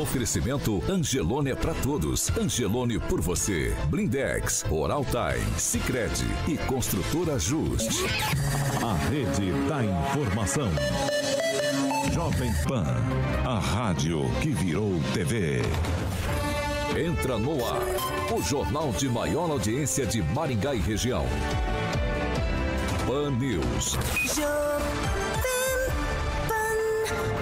Oferecimento Angelone é para todos. Angelone por você. Blindex, Oral Time, e Construtora Just. A rede da informação. Jovem Pan, a rádio que virou TV. Entra no ar, o jornal de maior audiência de Maringá e região. Pan News. Olá,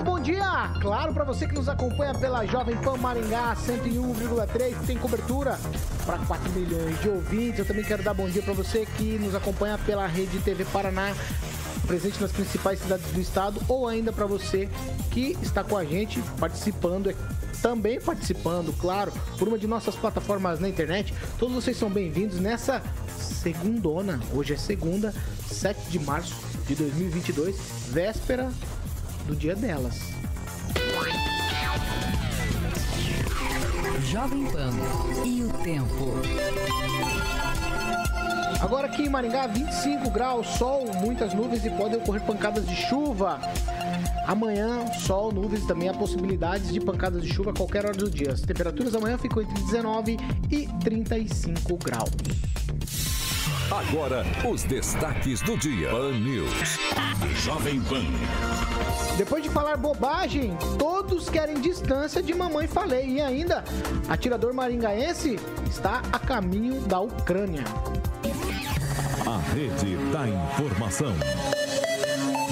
muito bom dia! Claro, para você que nos acompanha pela Jovem Pan Maringá 101,3, tem cobertura para 4 milhões de ouvintes. Eu também quero dar bom dia para você que nos acompanha pela Rede TV Paraná, presente nas principais cidades do estado, ou ainda para você que está com a gente participando, é, também participando, claro, por uma de nossas plataformas na internet. Todos vocês são bem-vindos nessa segundona. Hoje é segunda, 7 de março de 2022, véspera do dia delas. Jovem Pan e o tempo. Agora aqui em Maringá, 25 graus, sol, muitas nuvens e podem ocorrer pancadas de chuva. Amanhã, sol, nuvens também há possibilidades de pancadas de chuva a qualquer hora do dia. As temperaturas amanhã ficam entre 19 e 35 graus. Agora, os destaques do dia. Pan News. Jovem Pan. Depois de falar bobagem, todos querem distância de mamãe falei. E ainda, atirador maringaense está a caminho da Ucrânia. A rede da informação.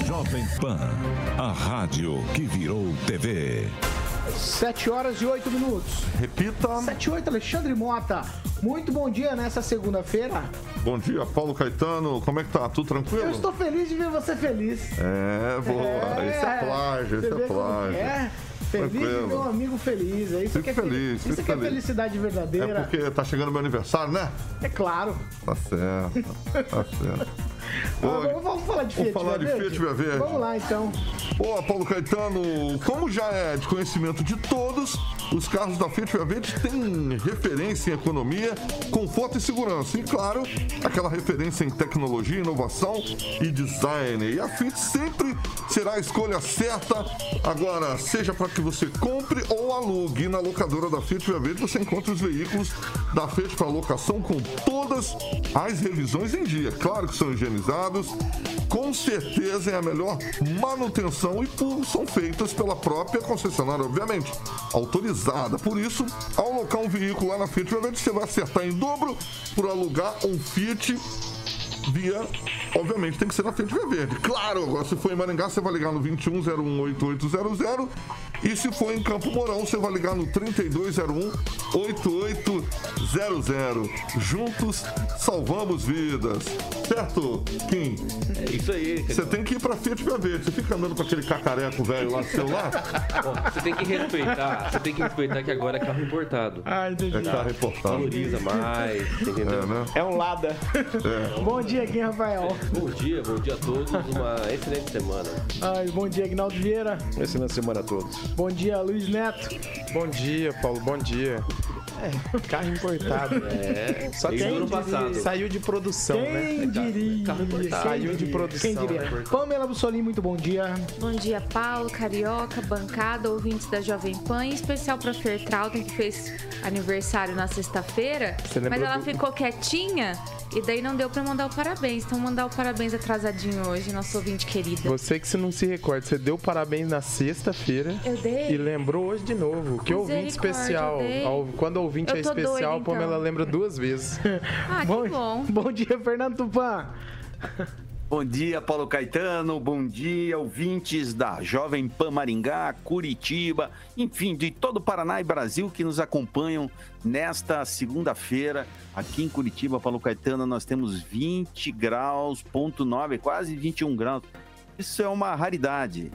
Jovem Pan, a rádio que virou TV. 7 horas e 8 minutos. Repita. 7 e 8, Alexandre Mota. Muito bom dia nessa segunda-feira. Bom dia, Paulo Caetano. Como é que tá? Tudo tranquilo? Eu estou feliz de ver você feliz. É, boa. É, Isso é plágio, vê é plágio. É, feliz de Tranquilo. ver um amigo feliz. É isso Fico que é feliz, Isso que é feliz. felicidade verdadeira. É porque tá chegando meu aniversário, né? É claro. Tá certo, tá certo. Ah, Ô, vamos, vamos falar de vamos Fiat falar de Fiat Via Verde? Vamos lá, então. Ô, Paulo Caetano, como já é de conhecimento de todos, os carros da Fiat Via Verde têm referência em economia, conforto e segurança. E, claro, aquela referência em tecnologia, inovação e design. E a Fiat sempre será a escolha certa. Agora, seja para que você compre ou alugue na locadora da Fiat Via Verde, você encontra os veículos da Fiat para locação com todas as revisões em dia. Claro que são higienizados, com certeza é a melhor manutenção e são feitas pela própria concessionária, obviamente, autorizada. Por isso, ao alocar um veículo lá na Fiat você vai acertar em dobro por alugar um Fiat via. Obviamente tem que ser na Fiat Via Verde. Claro, agora se for em Maringá, você vai ligar no 21018800. E se for em Campo Mourão, você vai ligar no 3201-8800. Juntos salvamos vidas. Certo, Kim? É isso aí. Você tem que ir pra Fiat Via Verde. Você fica andando com aquele cacareco velho lá seu lá? Ó, Você tem que respeitar. Você tem que respeitar que agora é carro importado. Ah, entendi. É carro reportado. Valoriza mais? É, né? É um Lada. Bom dia, aqui, Rafael. Bom dia, bom dia a todos. Uma excelente semana. Ai, bom dia, Agnaldo Vieira. Excelente semana a todos. Bom dia, Luiz Neto. Bom dia, Paulo. Bom dia. É, carro importado. É, Só tem o ano passado. Saiu de produção, né? Quem diria? carro importado. Saiu de produção. Quem diria? né? Pamela Bussolini, muito bom dia. Bom dia, Paulo, Carioca, bancada, ouvintes da Jovem Pan, em especial pra Fer Trautem, que fez aniversário na sexta-feira, mas ela do- ficou quietinha e daí não deu pra mandar o parabéns. Então, mandar o parabéns atrasadinho hoje, nosso ouvinte querida. Você que se não se recorda, você deu parabéns na sexta-feira Eu dei? e lembrou hoje de novo. Que ouvinte especial. eu dei. Ao- Quando ouvinte é especial, doida, a Pamela então. lembra duas vezes. Ah, que bom. Bom dia, Fernando Tupan. Bom dia, Paulo Caetano. Bom dia, ouvintes da Jovem Pan Maringá, Curitiba, enfim, de todo o Paraná e Brasil que nos acompanham nesta segunda-feira. Aqui em Curitiba, Paulo Caetano, nós temos 20 graus, ponto 9, quase 21 graus. Isso é uma raridade.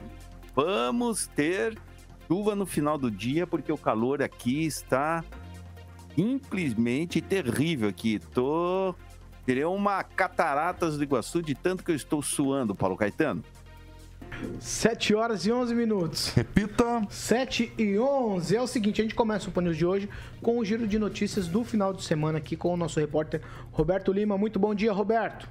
Vamos ter chuva no final do dia, porque o calor aqui está simplesmente terrível aqui. Tô Teria uma cataratas do Iguaçu de tanto que eu estou suando, Paulo Caetano. 7 horas e 11 minutos. Repita. 7 e 11. É o seguinte, a gente começa o Pan News de hoje com o giro de notícias do final de semana aqui com o nosso repórter Roberto Lima. Muito bom dia, Roberto.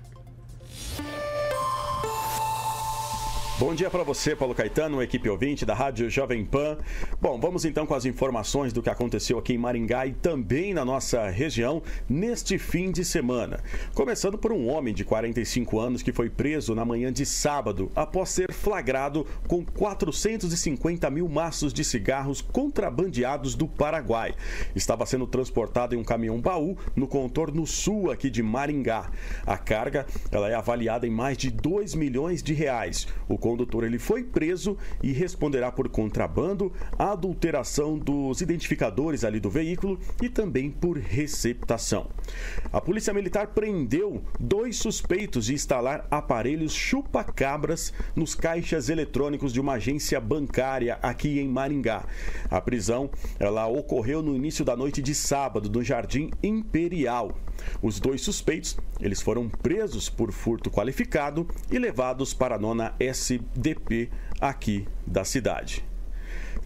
Bom dia para você, Paulo Caetano, equipe ouvinte da Rádio Jovem Pan. Bom, vamos então com as informações do que aconteceu aqui em Maringá e também na nossa região neste fim de semana. Começando por um homem de 45 anos que foi preso na manhã de sábado após ser flagrado com 450 mil maços de cigarros contrabandeados do Paraguai. Estava sendo transportado em um caminhão baú no contorno sul aqui de Maringá. A carga ela é avaliada em mais de 2 milhões de reais. O condutor ele foi preso e responderá por contrabando, adulteração dos identificadores ali do veículo e também por receptação. A Polícia Militar prendeu dois suspeitos de instalar aparelhos chupa-cabras nos caixas eletrônicos de uma agência bancária aqui em Maringá. A prisão ela ocorreu no início da noite de sábado no Jardim Imperial. Os dois suspeitos, eles foram presos por furto qualificado e levados para a nona SDP aqui da cidade.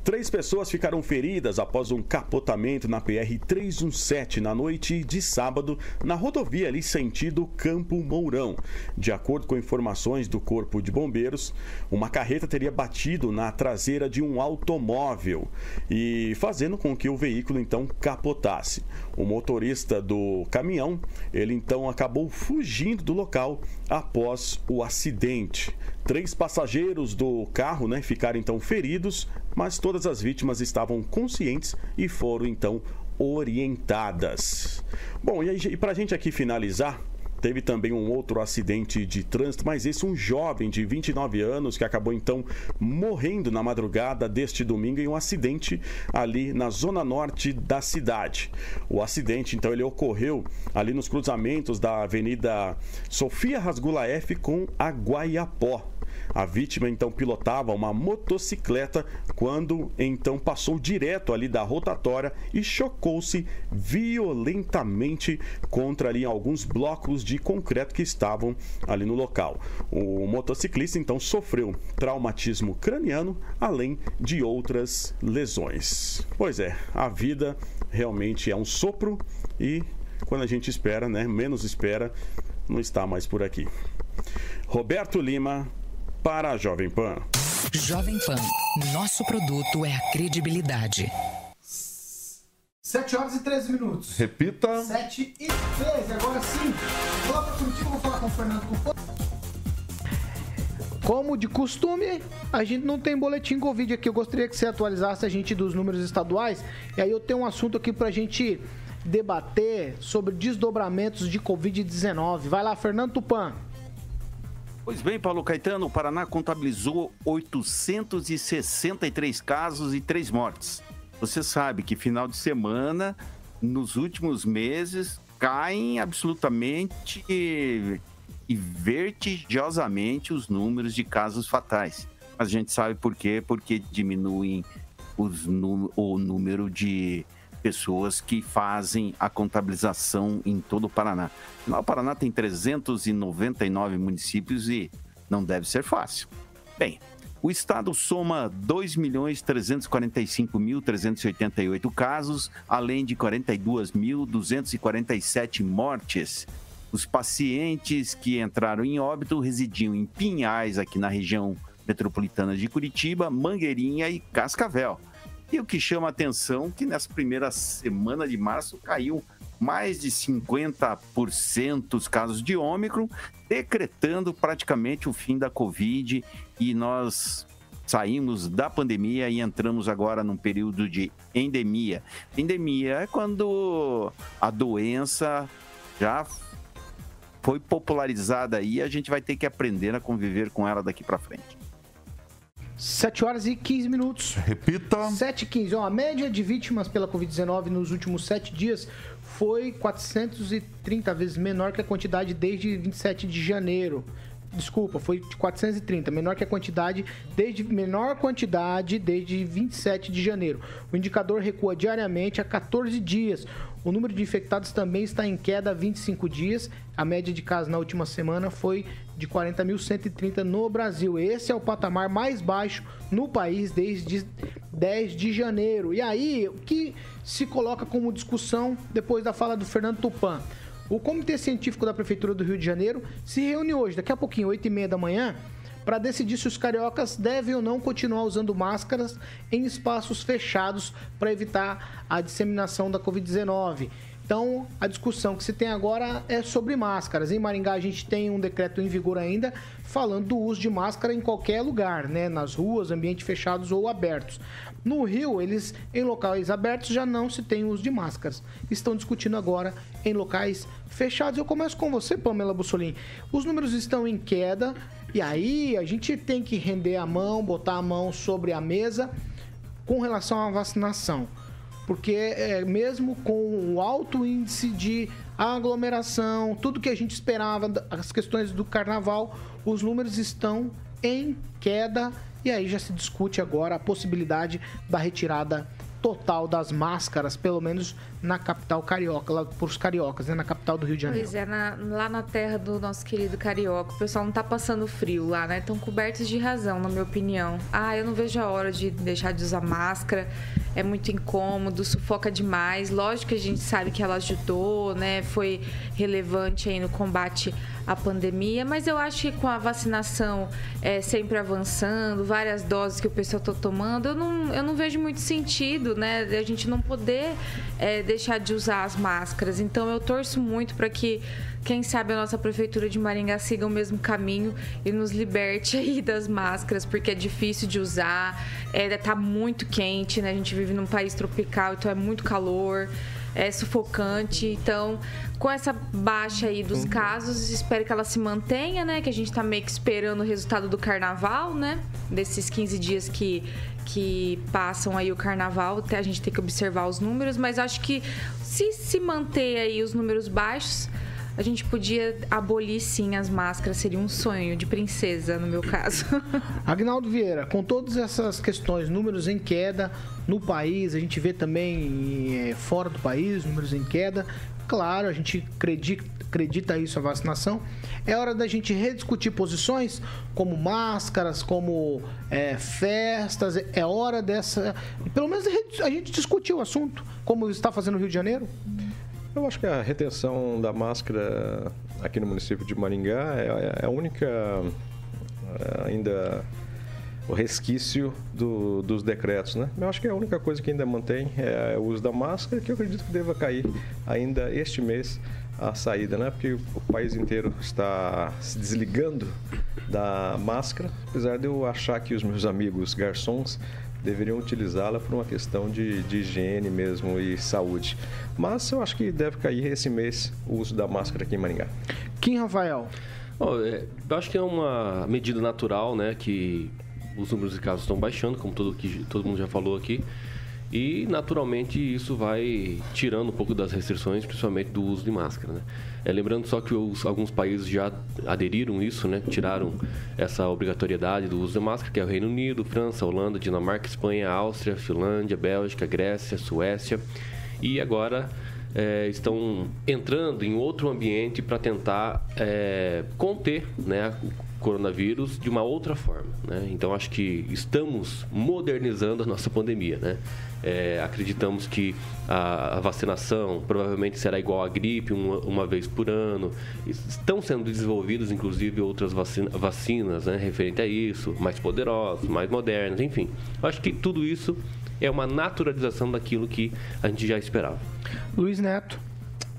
Três pessoas ficaram feridas após um capotamento na PR-317 na noite de sábado, na rodovia ali sentido Campo Mourão. De acordo com informações do Corpo de Bombeiros, uma carreta teria batido na traseira de um automóvel e fazendo com que o veículo então capotasse. O motorista do caminhão, ele então acabou fugindo do local após o acidente. Três passageiros do carro né, ficaram então feridos, mas todas as vítimas estavam conscientes e foram então orientadas. Bom, e, e para a gente aqui finalizar, Teve também um outro acidente de trânsito, mas esse um jovem de 29 anos que acabou então morrendo na madrugada deste domingo em um acidente ali na zona norte da cidade. O acidente então ele ocorreu ali nos cruzamentos da Avenida Sofia Rasgula F com a Guaiapó. A vítima então pilotava uma motocicleta quando então passou direto ali da rotatória e chocou-se violentamente contra ali alguns blocos de concreto que estavam ali no local. O motociclista então sofreu traumatismo craniano, além de outras lesões. Pois é, a vida realmente é um sopro e quando a gente espera, né, menos espera, não está mais por aqui. Roberto Lima, para a Jovem Pan. Jovem Pan, nosso produto é a credibilidade. 7 horas e 13 minutos. Repita. 7 e 13, agora sim. Para Curitiba, vou falar com o Fernando Cupom. Como de costume, a gente não tem boletim Covid aqui. Eu gostaria que você atualizasse a gente dos números estaduais. E aí eu tenho um assunto aqui para a gente debater sobre desdobramentos de Covid-19. Vai lá, Fernando Tupan. Pois bem, Paulo Caetano, o Paraná contabilizou 863 casos e 3 mortes. Você sabe que final de semana, nos últimos meses, caem absolutamente e vertigiosamente os números de casos fatais. A gente sabe por quê? Porque diminuem os, o número de pessoas que fazem a contabilização em todo o Paraná. o Paraná tem 399 municípios e não deve ser fácil. Bem, o estado soma 2.345.388 casos, além de 42.247 mortes. Os pacientes que entraram em óbito residiam em Pinhais, aqui na região metropolitana de Curitiba, Mangueirinha e Cascavel. E o que chama atenção é que nessa primeira semana de março caiu mais de 50% os casos de Ômicron, decretando praticamente o fim da Covid e nós saímos da pandemia e entramos agora num período de endemia. Endemia é quando a doença já foi popularizada e a gente vai ter que aprender a conviver com ela daqui para frente. 7 horas e 15 minutos. Repita. 7 e 15. Ó, a média de vítimas pela Covid-19 nos últimos 7 dias foi 430 vezes menor que a quantidade desde 27 de janeiro. Desculpa, foi de 430, menor que a quantidade desde menor quantidade desde 27 de janeiro. O indicador recua diariamente a 14 dias. O número de infectados também está em queda há 25 dias. A média de casos na última semana foi de 40.130 no Brasil. Esse é o patamar mais baixo no país desde 10 de janeiro. E aí, o que se coloca como discussão depois da fala do Fernando Tupan? O Comitê Científico da Prefeitura do Rio de Janeiro se reúne hoje, daqui a pouquinho, 8h30 da manhã, para decidir se os cariocas devem ou não continuar usando máscaras em espaços fechados para evitar a disseminação da Covid-19. Então, a discussão que se tem agora é sobre máscaras. Em Maringá, a gente tem um decreto em vigor ainda falando do uso de máscara em qualquer lugar, né? Nas ruas, ambientes fechados ou abertos. No Rio, eles em locais abertos já não se tem uso de máscaras. Estão discutindo agora em locais fechados. Eu começo com você, Pamela Bussolini. Os números estão em queda e aí a gente tem que render a mão, botar a mão sobre a mesa com relação à vacinação. Porque é, mesmo com o alto índice de aglomeração, tudo que a gente esperava, as questões do carnaval, os números estão em queda. E aí já se discute agora a possibilidade da retirada total das máscaras, pelo menos na capital carioca, lá por os cariocas, né? Na capital do Rio de Janeiro. Pois é, na, lá na terra do nosso querido carioca, o pessoal não tá passando frio lá, né? Estão cobertos de razão, na minha opinião. Ah, eu não vejo a hora de deixar de usar máscara. É muito incômodo, sufoca demais. Lógico que a gente sabe que ela ajudou, né? Foi relevante aí no combate à pandemia, mas eu acho que com a vacinação é, sempre avançando, várias doses que o pessoal está tomando, eu não, eu não vejo muito sentido, né? A gente não poder é, deixar de usar as máscaras. Então eu torço muito para que quem sabe a nossa prefeitura de Maringá siga o mesmo caminho e nos liberte aí das máscaras, porque é difícil de usar, é, tá muito quente, né? A gente vive num país tropical, então é muito calor, é sufocante. Então, com essa baixa aí dos uhum. casos, espero que ela se mantenha, né? Que a gente tá meio que esperando o resultado do carnaval, né? Desses 15 dias que que passam aí o carnaval, a gente tem que observar os números, mas acho que se se manter aí os números baixos, a gente podia abolir sim as máscaras, seria um sonho de princesa, no meu caso. Agnaldo Vieira, com todas essas questões, números em queda no país, a gente vê também é, fora do país, números em queda. Claro, a gente acredita, acredita isso a vacinação. É hora da gente rediscutir posições, como máscaras, como é, festas. É hora dessa. Pelo menos a gente discutir o assunto, como está fazendo no Rio de Janeiro. Eu acho que a retenção da máscara aqui no município de Maringá é, é a única é, ainda o resquício do, dos decretos, né? Eu acho que a única coisa que ainda mantém é o uso da máscara, que eu acredito que deva cair ainda este mês a saída, né? Porque o país inteiro está se desligando da máscara, apesar de eu achar que os meus amigos garçons deveriam utilizá-la por uma questão de, de higiene mesmo e saúde. Mas eu acho que deve cair esse mês o uso da máscara aqui em Maringá. Kim Rafael. Oh, é, eu acho que é uma medida natural, né? Que os números de casos estão baixando, como todo, que, todo mundo já falou aqui. E, naturalmente, isso vai tirando um pouco das restrições, principalmente do uso de máscara. Né? É, lembrando só que os, alguns países já aderiram isso, né? tiraram essa obrigatoriedade do uso de máscara, que é o Reino Unido, França, Holanda, Dinamarca, Espanha, Áustria, Finlândia, Bélgica, Grécia, Suécia. E agora é, estão entrando em outro ambiente para tentar é, conter né, coronavírus de uma outra forma. Né? Então, acho que estamos modernizando a nossa pandemia. Né? É, acreditamos que a, a, vacinação provavelmente será igual à gripe, uma, uma, vez por ano. Estão sendo desenvolvidas, inclusive, outras vacina, vacinas né, referente a isso, mais poderosas, mais modernas, enfim. Acho que tudo isso é uma naturalização daquilo que a gente já esperava. Luiz Neto.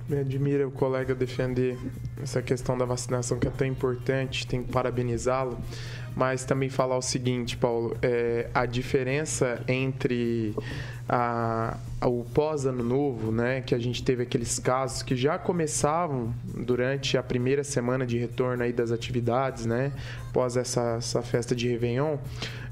Me admira o colega defender essa questão da vacinação que é tão importante, tem que parabenizá-lo, mas também falar o seguinte, Paulo, é, a diferença entre a, o pós-ano novo, né, que a gente teve aqueles casos que já começavam durante a primeira semana de retorno aí das atividades, né, após essa, essa festa de Réveillon,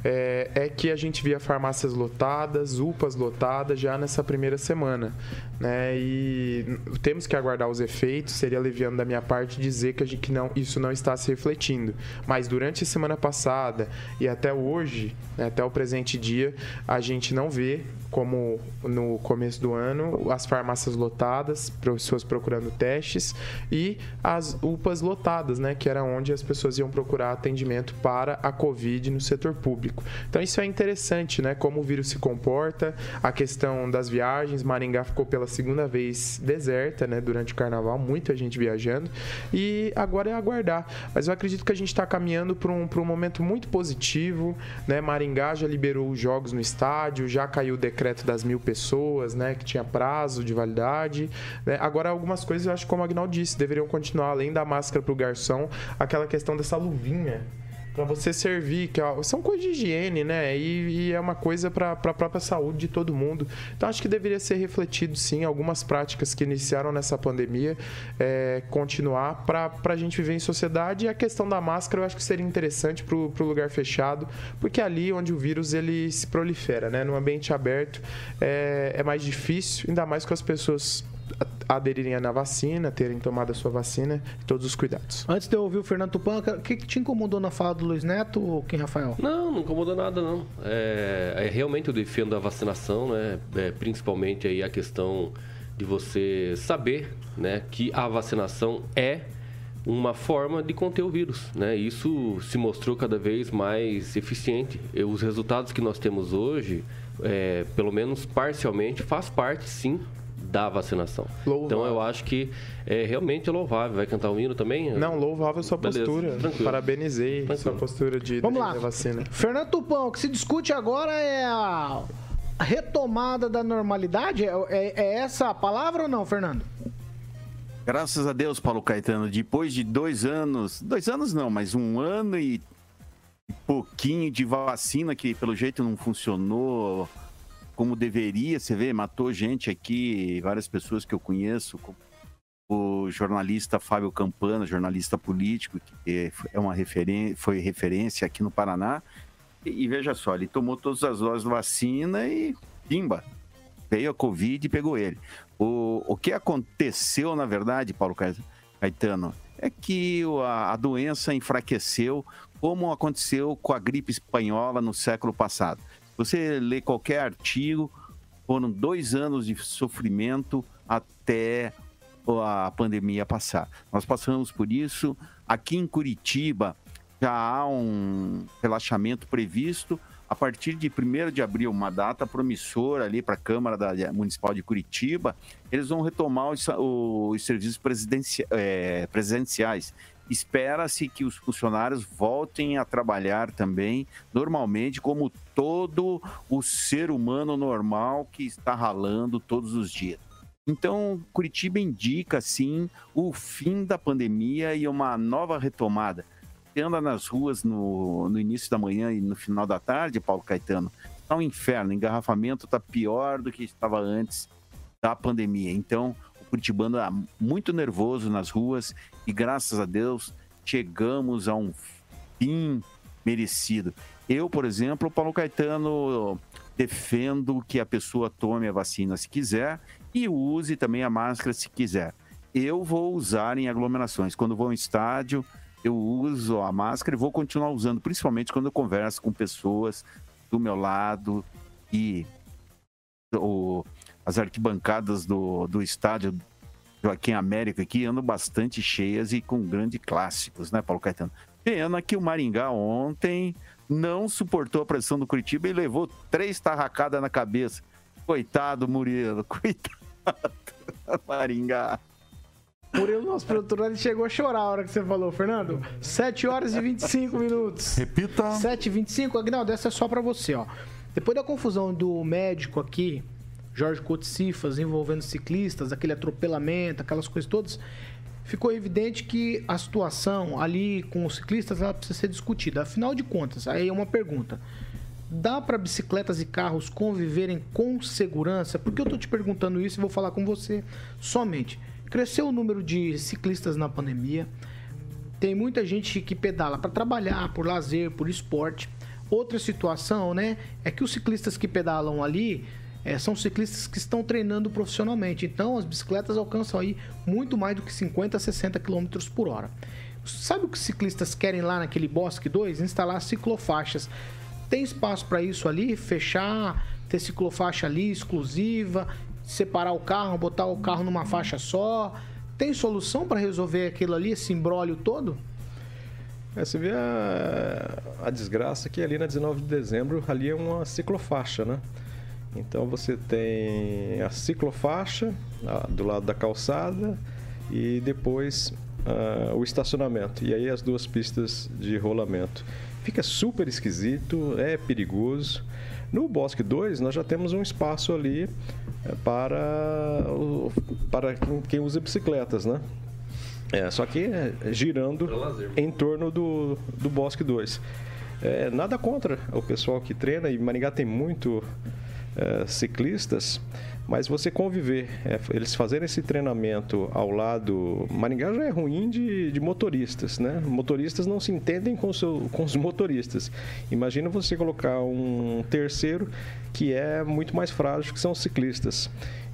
é, é, que a gente via farmácias lotadas, UPAs lotadas já nessa primeira semana. Né? E temos que aguardar os efeitos, seria aliviando da minha parte dizer que, gente, que não, isso não está se refletindo. Mas durante a semana passada e até hoje, né, até o presente dia, a gente não vê como no começo do ano, as farmácias lotadas, pessoas procurando testes e as UPAs lotadas, né, que era onde as pessoas iam procurar atendimento para a Covid no setor público. Então isso é interessante, né, como o vírus se comporta, a questão das viagens, Maringá ficou pela segunda vez deserta, né, durante o carnaval, muita gente viajando e agora é aguardar. Mas eu acredito que a gente está caminhando para um, um momento muito positivo, né? Maringá já liberou os jogos no estádio, já caiu o decreto das mil pessoas, né? Que tinha prazo de validade. Né? Agora, algumas coisas eu acho, como o Agnaldo disse, deveriam continuar, além da máscara para o garçom, aquela questão dessa luvinha para você servir, que são coisas de higiene, né? E, e é uma coisa para a própria saúde de todo mundo. Então acho que deveria ser refletido sim algumas práticas que iniciaram nessa pandemia, é, continuar para a gente viver em sociedade. E a questão da máscara eu acho que seria interessante para o lugar fechado, porque é ali onde o vírus ele se prolifera, né? No ambiente aberto é, é mais difícil, ainda mais com as pessoas aderirem na vacina, terem tomado a sua vacina e todos os cuidados. Antes de eu ouvir o Fernando Tupan, o que, que te incomodou na fala do Luiz Neto ou quem, Rafael? Não, não incomodou nada, não. É, é realmente eu defendo a vacinação, né? É, principalmente aí a questão de você saber né, que a vacinação é uma forma de conter o vírus, né? Isso se mostrou cada vez mais eficiente. E os resultados que nós temos hoje, é, pelo menos parcialmente, faz parte, sim, da vacinação. Louvável. Então eu acho que é realmente louvável. Vai cantar o hino também? Não, louvável sua Beleza, postura. Tranquilo. Parabenizei tranquilo. sua postura de Vamos lá. vacina. Fernando Tupão, o que se discute agora é a retomada da normalidade? É, é, é essa a palavra ou não, Fernando? Graças a Deus, Paulo Caetano, depois de dois anos, dois anos não, mas um ano e pouquinho de vacina que pelo jeito não funcionou como deveria, você vê, matou gente aqui, várias pessoas que eu conheço, o jornalista Fábio Campana, jornalista político, que é uma referência, foi referência aqui no Paraná. E, e, veja só, ele tomou todas as doses de vacina e pimba, veio a Covid e pegou ele. O, o que aconteceu, na verdade, Paulo Caetano, é que a, a doença enfraqueceu, como aconteceu com a gripe espanhola no século passado. Você lê qualquer artigo, foram dois anos de sofrimento até a pandemia passar. Nós passamos por isso. Aqui em Curitiba já há um relaxamento previsto. A partir de 1 de abril, uma data promissora ali para a Câmara da, Municipal de Curitiba, eles vão retomar os, os serviços é, presenciais espera-se que os funcionários voltem a trabalhar também normalmente, como todo o ser humano normal que está ralando todos os dias. Então, Curitiba indica, sim, o fim da pandemia e uma nova retomada. Você anda nas ruas no, no início da manhã e no final da tarde, Paulo Caetano, está um inferno. O engarrafamento está pior do que estava antes da pandemia. Então, curitibano é muito nervoso nas ruas e graças a Deus chegamos a um fim merecido. Eu, por exemplo, Paulo Caetano, defendo que a pessoa tome a vacina se quiser e use também a máscara se quiser. Eu vou usar em aglomerações. Quando vou em estádio, eu uso a máscara e vou continuar usando, principalmente quando eu converso com pessoas do meu lado e o, as arquibancadas do, do estádio Joaquim América aqui andam bastante cheias e com grandes clássicos, né, Paulo Caetano? Pena que o Maringá ontem não suportou a pressão do Curitiba e levou três tarracadas na cabeça. Coitado, Murilo, coitado, Maringá. Murilo, nosso produtor, ele chegou a chorar a hora que você falou, Fernando. 7 horas e 25 minutos. Repita. 7 e 25. Agnaldo, essa é só para você, ó. Depois da confusão do médico aqui, Jorge Cotsifas envolvendo ciclistas, aquele atropelamento, aquelas coisas todas, ficou evidente que a situação ali com os ciclistas ela precisa ser discutida. Afinal de contas, aí é uma pergunta. Dá para bicicletas e carros conviverem com segurança? Por que eu estou te perguntando isso e vou falar com você somente? Cresceu o número de ciclistas na pandemia. Tem muita gente que pedala para trabalhar, por lazer, por esporte. Outra situação, né, é que os ciclistas que pedalam ali é, são ciclistas que estão treinando profissionalmente. Então, as bicicletas alcançam aí muito mais do que 50 60 km por hora. Sabe o que os ciclistas querem lá naquele Bosque 2? Instalar ciclofaixas. Tem espaço para isso ali? Fechar, ter ciclofaixa ali exclusiva, separar o carro, botar o carro numa faixa só? Tem solução para resolver aquilo ali, esse embrólio todo? É, você vê a, a desgraça que ali na 19 de dezembro ali é uma ciclofaixa, né? Então você tem a ciclofaixa do lado da calçada e depois o estacionamento e aí as duas pistas de rolamento. Fica super esquisito, é perigoso. No Bosque 2, nós já temos um espaço ali eh, para, o- para quem, quem usa bicicletas, né? É, só que é, girando em torno do, do Bosque 2. É, nada contra o pessoal que treina, e Maringá tem muito é, ciclistas, mas você conviver, é, eles fazerem esse treinamento ao lado. Maringá já é ruim de, de motoristas, né? Motoristas não se entendem com, seu- com os motoristas. Imagina você colocar um terceiro que é muito mais frágil, que são os ciclistas.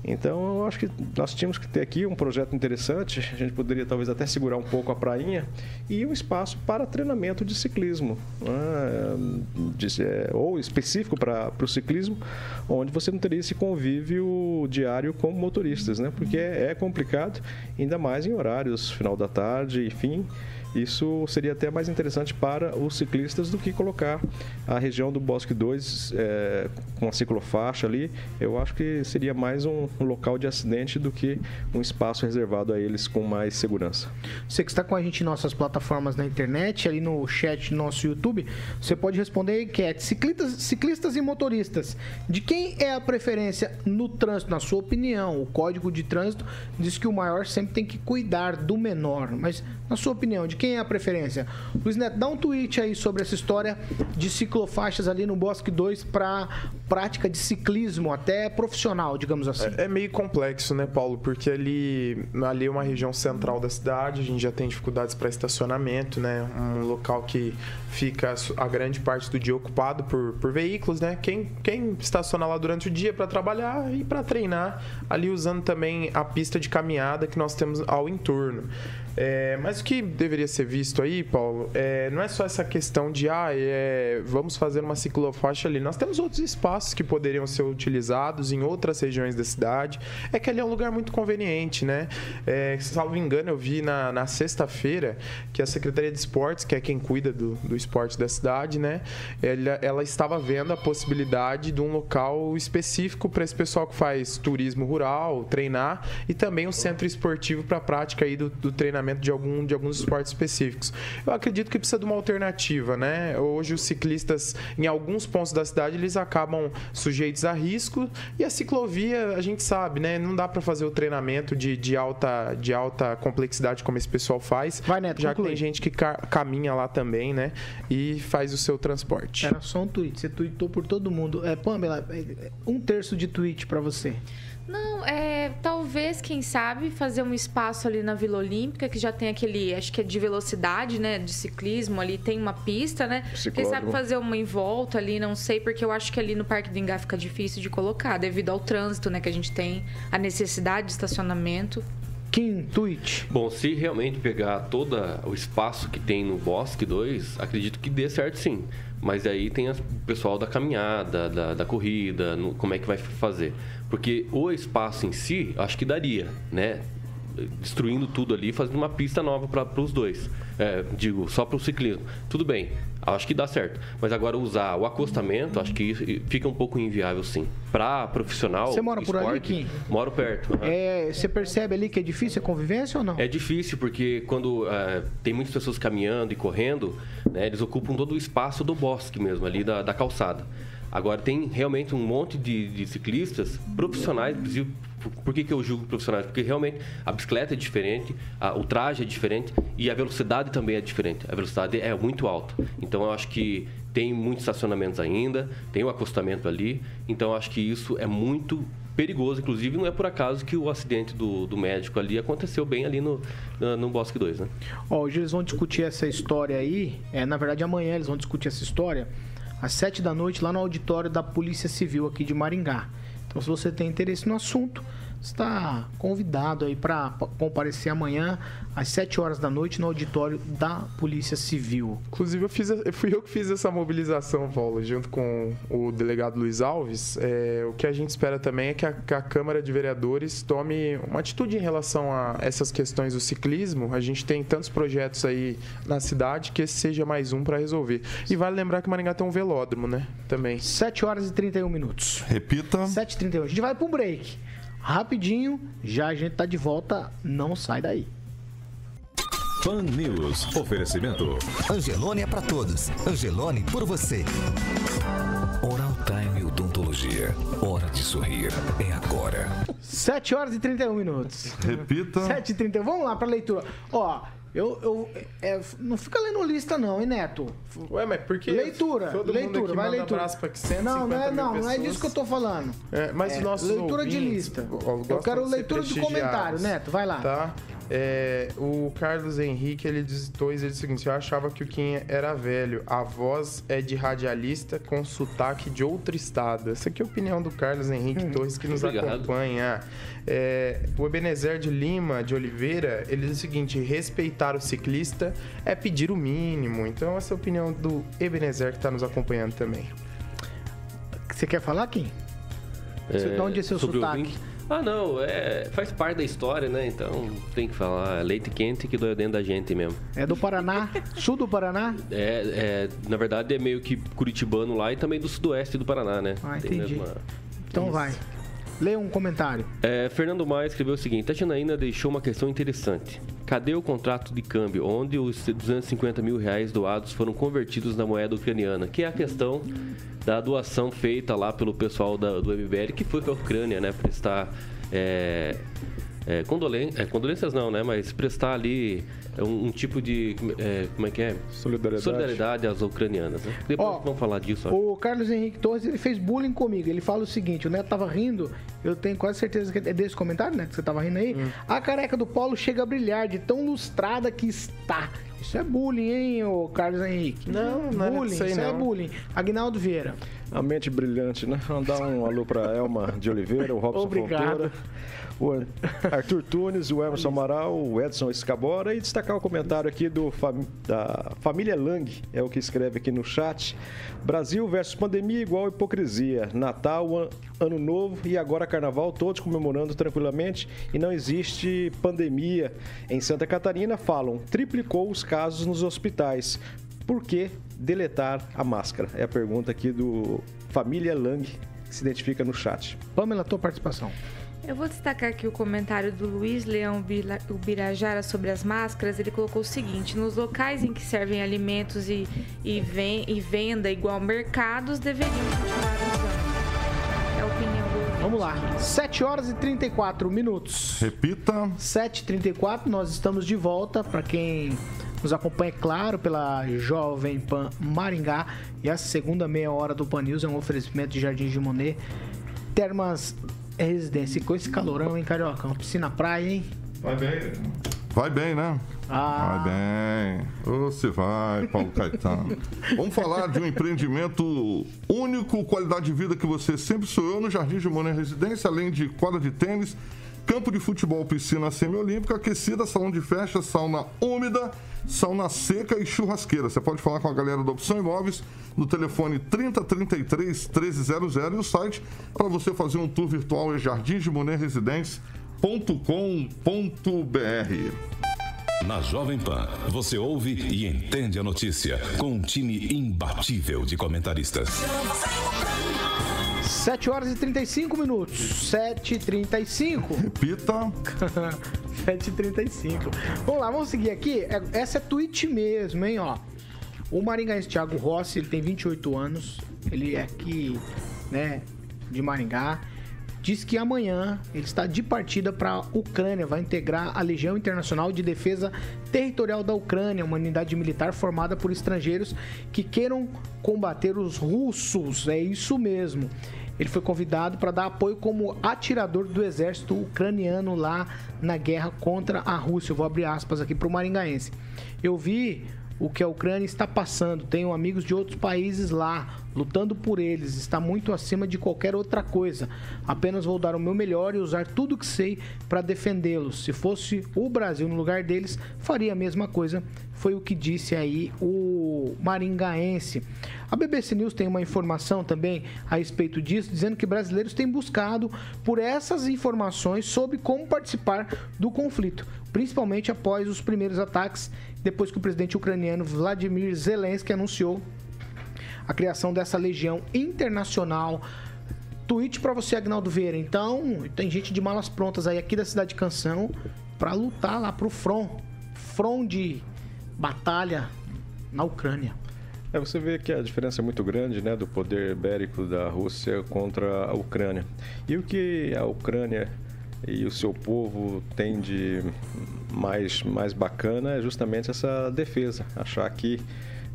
Então, eu acho que nós tínhamos que ter aqui um projeto interessante. A gente poderia talvez até segurar um pouco a prainha e um espaço para treinamento de ciclismo, né? É, ou específico para o ciclismo, onde você não teria esse convívio diário com motoristas, né? Porque é, é complicado, ainda mais em horários final da tarde, enfim. Isso seria até mais interessante para os ciclistas do que colocar a região do Bosque 2 é, com a ciclofaixa ali. Eu acho que seria mais um, local de acidente do que um espaço reservado a eles com mais segurança. Você que está com a gente em nossas plataformas na internet, ali no chat do nosso YouTube, você pode responder a enquete. Ciclistas, ciclistas e motoristas, de quem é a preferência no trânsito, na sua opinião? O Código de Trânsito diz que o maior sempre tem que cuidar do menor, mas na sua opinião, de quem é a preferência? Luiz Neto, dá um tweet aí sobre essa história de ciclofaixas ali no Bosque 2 para prática de ciclismo, até profissional, digamos assim. É meio complexo, né, Paulo? Porque ali, ali é uma região central da cidade, a gente já tem dificuldades para estacionamento, né? Um local que fica a grande parte do dia ocupado por, por veículos, né? Quem, quem estaciona lá durante o dia para trabalhar e para treinar, ali usando também a pista de caminhada que nós temos ao entorno. É, mas o que deveria ser visto aí, Paulo, é, não é só essa questão de ah, é, vamos fazer uma ciclofaixa ali. Nós temos outros espaços que poderiam ser utilizados em outras regiões da cidade. É que ali é um lugar muito conveniente, né? É, salvo engano, eu vi na, na sexta-feira que a Secretaria de Esportes, que é quem cuida do, do esporte da cidade, né? Ela, ela estava vendo a possibilidade de um local específico para esse pessoal que faz turismo rural, treinar, e também um centro esportivo para a prática aí do, do treinamento de, algum, de alguns esportes específicos. Eu acredito que precisa de uma alternativa, né? Hoje os ciclistas, em alguns pontos da cidade, eles acabam sujeitos a risco e a ciclovia, a gente sabe, né? Não dá para fazer o treinamento de, de, alta, de alta complexidade como esse pessoal faz, Vai, Neto, já conclui. que tem gente que ca- caminha lá também, né? E faz o seu transporte. Era só um tweet, você tweetou por todo mundo. É, Pamela, é, um terço de tweet para você. Não, é, talvez, quem sabe, fazer um espaço ali na Vila Olímpica, que já tem aquele, acho que é de velocidade, né? De ciclismo ali, tem uma pista, né? Quem Ciclódromo. sabe fazer uma em volta ali, não sei, porque eu acho que ali no Parque do Engá fica difícil de colocar, devido ao trânsito, né? Que a gente tem, a necessidade de estacionamento. Kim, tweet. Bom, se realmente pegar todo o espaço que tem no Bosque 2, acredito que dê certo sim. Mas aí tem o pessoal da caminhada, da, da corrida, no- como é que vai fazer. Porque o espaço em si, acho que daria, né? Destruindo tudo ali, fazendo uma pista nova para os dois. É, digo, só para o ciclismo. Tudo bem, acho que dá certo. Mas agora usar o acostamento, acho que fica um pouco inviável sim. Para profissional, Você mora por ali, esporte, Kim? Moro perto. aham. É, você percebe ali que é difícil a convivência ou não? É difícil porque quando eh, tem muitas pessoas caminhando e correndo, né, eles ocupam todo o espaço do bosque mesmo, ali da, da calçada. Agora tem realmente um monte de, de ciclistas profissionais, inclusive. Por- que, que eu julgo profissionais? Porque realmente a bicicleta é diferente, a- o traje é diferente e a velocidade também é diferente. A velocidade é muito alta. Então eu acho que tem muitos estacionamentos ainda, tem o acostamento ali. Então eu acho que isso é muito perigoso, inclusive não é por acaso que o acidente do, do médico ali aconteceu bem ali no, no, no Bosque 2, né? Ó, hoje eles vão discutir essa história aí. É, na verdade, amanhã eles vão discutir essa história às sete da noite lá no auditório da Polícia Civil aqui de Maringá. Então, se você tem interesse no assunto, está convidado aí para comparecer amanhã às 7 horas da noite no auditório da Polícia Civil. Inclusive, eu fiz, fui eu que fiz essa mobilização, Paulo, junto com o delegado Luiz Alves. É, o que a gente espera também é que a, que a Câmara de Vereadores tome uma atitude em relação a essas questões do ciclismo. A gente tem tantos projetos aí na cidade que esse seja mais um para resolver. E vale lembrar que Maringá tem um velódromo, né? Também. 7 horas e 31 minutos. Repita. 7h31. A gente vai para um break. Rapidinho, já a gente tá de volta. Não sai daí. Pan News. Oferecimento. Angelone é pra todos. Angelone por você. Oral Time Odontologia. Hora de sorrir. É agora. 7 horas e 31 minutos. Repita. 7 e 31. Vamos lá pra leitura. Ó, eu. eu é, não fica lendo lista, não, hein, Neto? Ué, mas por que Leitura, todo mundo leitura, aqui vai leitura. abraço pra 150 não, não é, não, não é disso que eu tô falando. É, mas É, os nossos leitura de ouvintes, lista. ó, Eu gostam quero de leitura de prestigiados, comentário, Neto, vai lá. Tá? É, o Carlos Henrique, ele digitou ele disse o seguinte, eu achava que o Kim era velho. A voz é de radialista com sotaque de outro estado. Essa aqui é a opinião do Carlos Henrique Torres, que nos Obrigado. acompanha. É, o Ebenezer de Lima, de Oliveira, ele diz o seguinte, respeitar o ciclista é pedir o mínimo. Então essa é a opinião do Ebenezer, que está nos acompanhando também. Você quer falar, Kim? De onde é seu sotaque? Ah, não, é, faz parte da história, né? Então tem que falar. é Leite quente que dói dentro da gente mesmo. É do Paraná? Sul do Paraná? É, é, na verdade é meio que curitibano lá e também do sudoeste do Paraná, né? Ah, entendi. mesma- Então vai. Leia um comentário. É, Fernando Maia escreveu o seguinte: a Janaína deixou uma questão interessante. Cadê o contrato de câmbio onde os 250 mil reais doados foram convertidos na moeda ucraniana? Que é a questão da doação feita lá pelo pessoal da- do MBL que foi para a Ucrânia, né? Prestar. É, é, condolen- é, condolências não, né? Mas prestar ali um, um tipo de. é, como é que é? Solidariedade. Solidariedade às ucranianas, né? Depois Ó, vamos falar disso. acho. O Carlos Henrique Torres, ele fez bullying comigo. Ele fala o seguinte, o Neto tava rindo, eu tenho quase certeza que é desse comentário, Neto, que você tava rindo aí. Hum. A careca do Paulo chega a brilhar de tão lustrada que está. Isso é bullying, hein, ô Carlos Henrique? Não, não é bullying, disso aí, isso é não. bullying. Agnaldo Vieira. A mente brilhante, né? Mandar um alô pra Elma de Oliveira, o Robson Obrigado. Fontoura, o Arthur Tunes, o Emerson Amaral, o Edson Escabora e destacar o comentário aqui do da família Lang, é o que escreve aqui no chat. Brasil versus pandemia igual hipocrisia. Natal, an- Ano Novo e agora Carnaval, todos comemorando tranquilamente e não existe pandemia. Em Santa Catarina falam, triplicou os casos nos hospitais. Por que deletar a máscara? É a pergunta aqui do Família Lang, que se identifica no chat. Pamela, tua participação. Eu vou destacar aqui o comentário do Luiz Leão Ubirajara sobre as máscaras. Ele colocou o seguinte: nos locais em que servem alimentos e, e, ven- e venda igual mercados, deveriam continuar usando. É a opinião do ouvinte. Vamos lá. 7 horas e 34 minutos. Repita. 7h34, nós estamos de volta. Para quem nos acompanha, é claro, pela Jovem Pan Maringá. E a segunda meia hora do Pan News é um oferecimento de Jardim de Monet. Termas Residência. E com esse calorão, hein, Carioca? Uma piscina praia, hein? Vai bem. Vai bem, né? Ah. Vai bem. Você vai, Paulo Caetano. Vamos falar de um empreendimento único, qualidade de vida que você sempre sonhou no Jardim de Monet Residência, além de quadra de tênis, campo de futebol, piscina semiolímpica, aquecida, salão de festa, sauna úmida, sauna seca e churrasqueira. Você pode falar com a galera da Opção Imóveis no telefone 3033 1300 e o site para você fazer um tour virtual é jardimdemonerresidência.com.br. Na Jovem Pan, você ouve e entende a notícia com um time imbatível de comentaristas. 7 horas e 35 minutos. 7h35. Repita. 7h35. Vamos lá, vamos seguir aqui. É- Essa é tweet mesmo, hein, ó. O maringaense Thiago Rossi, ele tem 28 anos. Ele é aqui, né, de Maringá. Diz que amanhã ele está de partida para a Ucrânia, vai integrar a Legião Internacional de Defesa Territorial da Ucrânia, uma unidade militar formada por estrangeiros que queiram combater os russos. É isso mesmo. Ele foi convidado para dar apoio como atirador do exército ucraniano lá na guerra contra a Rússia. Eu vou abrir aspas aqui para o maringaense. Eu vi o que a Ucrânia está passando. Tenho amigos de outros países lá, lutando por eles. Está muito acima de qualquer outra coisa. Apenas vou dar o meu melhor e usar tudo que sei para defendê-los. Se fosse o Brasil no lugar deles, faria a mesma coisa. Foi o que disse aí o maringaense. A BBC News tem uma informação também a respeito disso, dizendo que brasileiros têm buscado por essas informações sobre como participar do conflito, principalmente após os primeiros ataques, depois que o presidente ucraniano Vladimir Zelensky anunciou a criação dessa legião internacional. Tweet para você, Agnaldo Vieira. Então, tem gente de malas prontas aí aqui da cidade de Canção para lutar lá pro front, front de batalha na Ucrânia. É, você vê que a diferença é muito grande né, do poder bélico da Rússia contra a Ucrânia. E o que a Ucrânia e o seu povo tem de mais, mais bacana é justamente essa defesa, achar que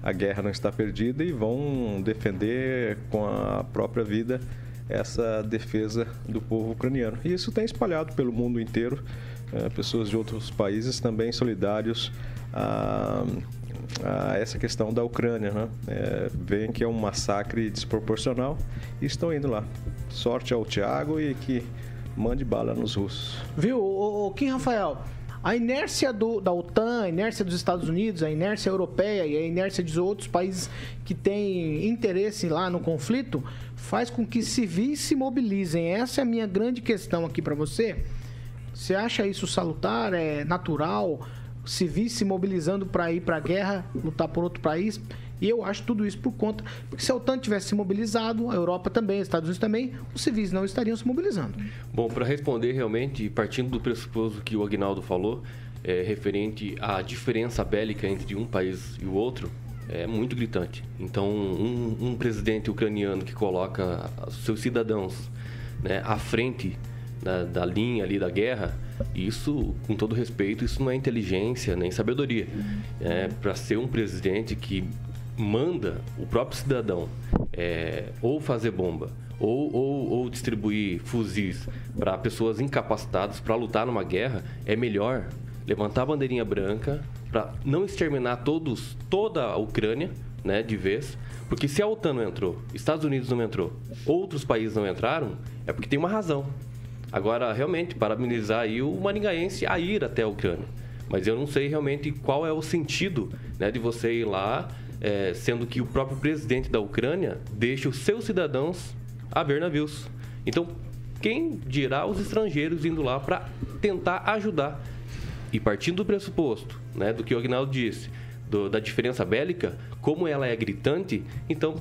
a guerra não está perdida e vão defender com a própria vida essa defesa do povo ucraniano. E isso tem espalhado pelo mundo inteiro, é, pessoas de outros países também solidários a, a essa questão da Ucrânia. Né? É, veem que é um massacre desproporcional e estão indo lá. Sorte ao Tiago e que mande bala nos russos. Viu, o, o Kim Rafael? A inércia do, da OTAN, a inércia dos Estados Unidos, a inércia europeia e a inércia de outros países que têm interesse lá no conflito faz com que civis se mobilizem. Essa é a minha grande questão aqui para você. Você acha isso salutar? É natural? Civis se mobilizando para ir para a guerra, lutar por outro país? E eu acho tudo isso por conta. Porque se a OTAN tivesse se mobilizado, a Europa também, os Estados Unidos também, os civis não estariam se mobilizando. Bom, para responder realmente, partindo do pressuposto que o Agnaldo falou, é, referente à diferença bélica entre um país e o outro, é muito gritante. Então, um, um presidente ucraniano que coloca seus cidadãos né, à frente da, da, linha ali da guerra, isso, com todo respeito, isso não é inteligência nem sabedoria. É, para ser um presidente que manda o próprio cidadão é, ou fazer bomba ou, ou, ou distribuir fuzis para pessoas incapacitadas para lutar numa guerra, é melhor levantar a bandeirinha branca para não exterminar todos, toda a Ucrânia, né, de vez. Porque se a OTAN não entrou, Estados Unidos não entrou, outros países não entraram, é porque tem uma razão. Agora, realmente, parabenizar aí o maringaense a ir até a Ucrânia. Mas eu não sei realmente qual é o sentido né, de você ir lá é, sendo que o próprio presidente da Ucrânia deixa os seus cidadãos a ver navios. Então, quem dirá os estrangeiros indo lá para tentar ajudar? E partindo do pressuposto, né, do que o Agnaldo disse, do, da diferença bélica, como ela é gritante, então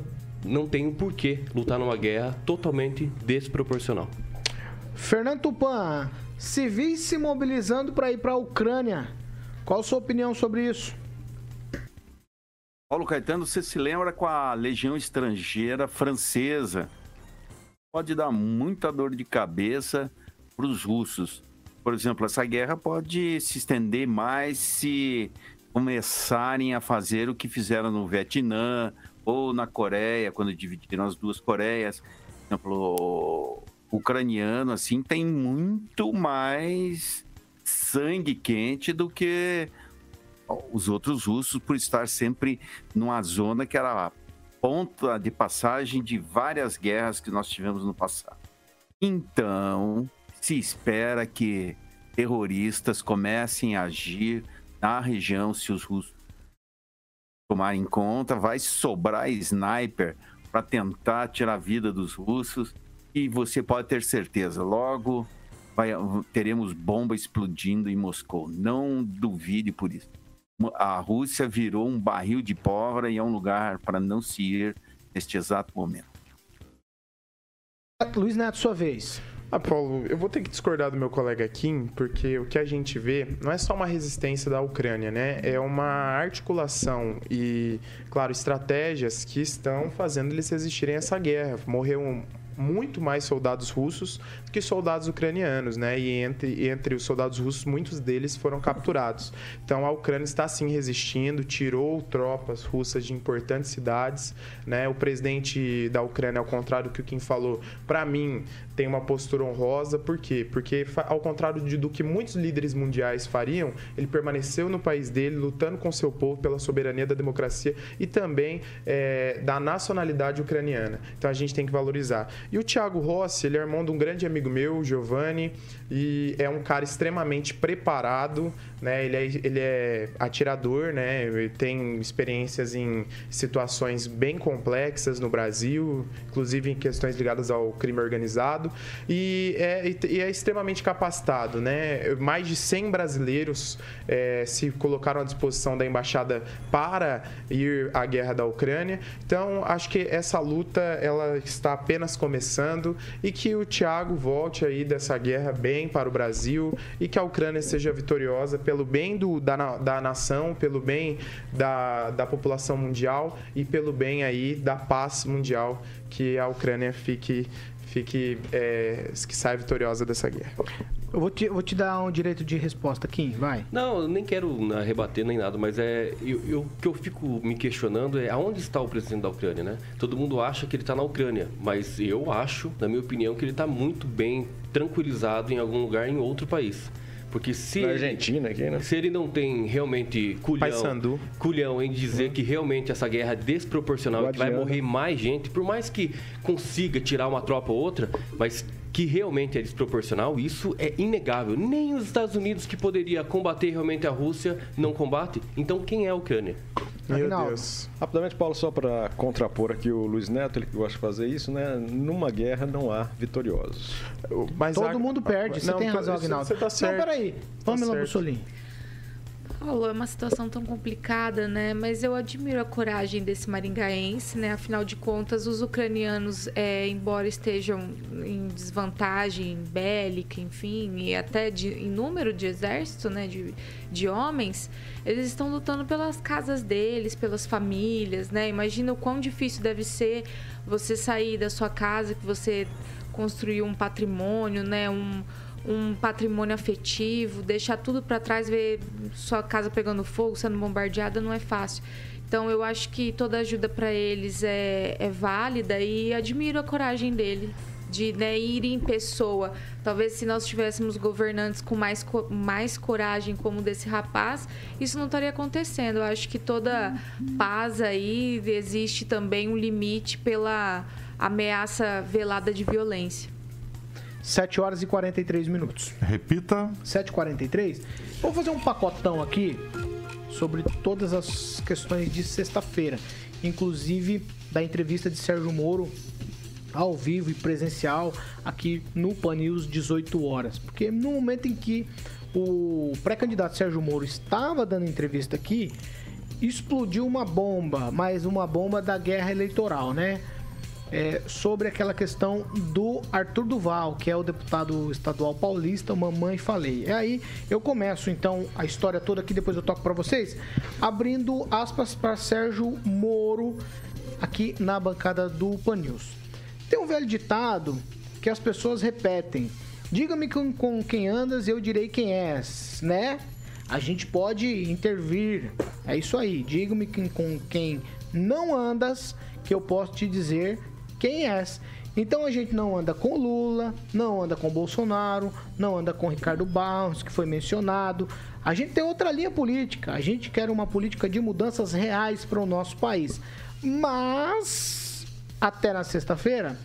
não tem um porquê lutar numa guerra totalmente desproporcional. Fernando Tupan, civis se mobilizando para ir para a Ucrânia. Qual a sua opinião sobre isso? Paulo Caetano, você se lembra com a Legião Estrangeira Francesa? Pode dar muita dor de cabeça para os russos. Por exemplo, essa guerra pode se estender mais se começarem a fazer o que fizeram no Vietnã ou na Coreia, quando dividiram as duas Coreias. Por exemplo, ucraniano, assim, tem muito mais sangue quente do que os outros russos por estar sempre numa zona que era a ponta de passagem de várias guerras que nós tivemos no passado. Então, se espera que terroristas comecem a agir na região se os russos tomarem conta, vai sobrar sniper para tentar tirar a vida dos russos e você pode ter certeza, logo vai, teremos bomba explodindo em Moscou. Não duvide por isso a Rússia virou um barril de pólvora e é um lugar para não se ir neste exato momento. Luiz Neto, sua vez. Ah, Paulo, eu vou ter que discordar do meu colega Kim, porque o que a gente vê não é só uma resistência da Ucrânia, né? É uma articulação e, claro, estratégias que estão fazendo eles resistirem a essa guerra. Morreu muito mais soldados russos do que soldados ucranianos, né? E entre, entre os soldados russos, muitos deles foram capturados. Então a Ucrânia está sim resistindo, tirou tropas russas de importantes cidades, né? O presidente da Ucrânia, ao contrário do que o Kim falou, para mim tem uma postura honrosa, por quê? Porque ao contrário de, do que muitos líderes mundiais fariam, ele permaneceu no país dele, lutando com seu povo pela soberania da democracia e também é, da nacionalidade ucraniana. Então a gente tem que valorizar. E o Thiago Rossi, ele é irmão de um grande amigo meu, Giovanni, e é um cara extremamente preparado, né? Ele é, ele é atirador, né? Ele tem experiências em situações bem complexas no Brasil, inclusive em questões ligadas ao crime organizado, e é, e é extremamente capacitado, né? Mais de 100 brasileiros é, se colocaram à disposição da embaixada para ir à guerra da Ucrânia. Então, acho que essa luta ela está apenas começando e que o Thiago volte aí dessa guerra bem para o Brasil e que a Ucrânia seja vitoriosa pelo bem do, da, da nação, pelo bem da, da população mundial e pelo bem aí da paz mundial, que a Ucrânia fique, fique é, que saia vitoriosa dessa guerra. Eu vou te, vou te dar um direito de resposta, Kim, vai. Não, eu nem quero rebater nem nada, mas é o que eu fico me questionando é aonde está o presidente da Ucrânia, né? Todo mundo acha que ele está na Ucrânia, mas eu acho, na minha opinião, que ele está muito bem tranquilizado em algum lugar em outro país. Porque se Na ele- Argentina aqui, né? se ele não tem realmente culhão, Paysandu. culhão em dizer que realmente essa guerra é desproporcional e que vai morrer mais gente, por mais que consiga tirar uma tropa ou outra, mas que realmente é desproporcional, isso é inegável. Nem os Estados Unidos, que poderia combater realmente a Rússia, não combate. Então quem é a Ucrânia? Meu Aguinaldo. Deus. Rapidamente, Paulo, só para contrapor aqui o Luiz Neto, ele que gosta de fazer isso, né? Numa guerra não há vitoriosos. Mas Todo a- mundo perde, você Não, tem tô- razão, Aguinaldo. Você tá certo. Não, peraí. Tá Pamela certo. Bussolini. Paulo, é uma situação tão complicada, né? Mas eu admiro a coragem desse maringaense, né? Afinal de contas, os ucranianos, é, embora estejam em desvantagem bélica, enfim, e até de, em número de exército, né? De, de homens, eles estão lutando pelas casas deles, pelas famílias, né? Imagina o quão difícil deve ser você sair da sua casa, que você construiu um patrimônio, né? Um, um patrimônio afetivo, deixar tudo para trás, ver sua casa pegando fogo, sendo bombardeada, não é fácil. Então, eu acho que toda ajuda para eles é, é válida e admiro a coragem dele de né, ir em pessoa. Talvez se nós tivéssemos governantes com mais, mais coragem como desse rapaz, isso não estaria acontecendo. Eu acho que toda paz aí existe também um limite pela ameaça velada de violência. 7 horas e 43 minutos. Repita. 7h43. Vou fazer um pacotão aqui sobre todas as questões de sexta-feira, inclusive da entrevista de Sérgio Moro ao vivo e presencial aqui no Pan News 18 horas. Porque no momento em que o pré-candidato Sérgio Moro estava dando entrevista aqui, explodiu uma bomba, mas uma bomba da guerra eleitoral, né? É, sobre aquela questão do Arthur Duval, que é o deputado estadual paulista, Mamãe Falei. E aí eu começo então a história toda aqui, depois eu toco para vocês, abrindo aspas para Sérgio Moro aqui na bancada do Pan News. Tem um velho ditado que as pessoas repetem: Diga-me com, com quem andas eu direi quem és, né? A gente pode intervir. É isso aí. Diga-me com quem não andas que eu posso te dizer quem és. Então a gente não anda com Lula, não anda com Bolsonaro, não anda com Ricardo Barros, que foi mencionado. A gente tem outra linha política. A gente quer uma política de mudanças reais para o nosso país. Mas até na sexta-feira,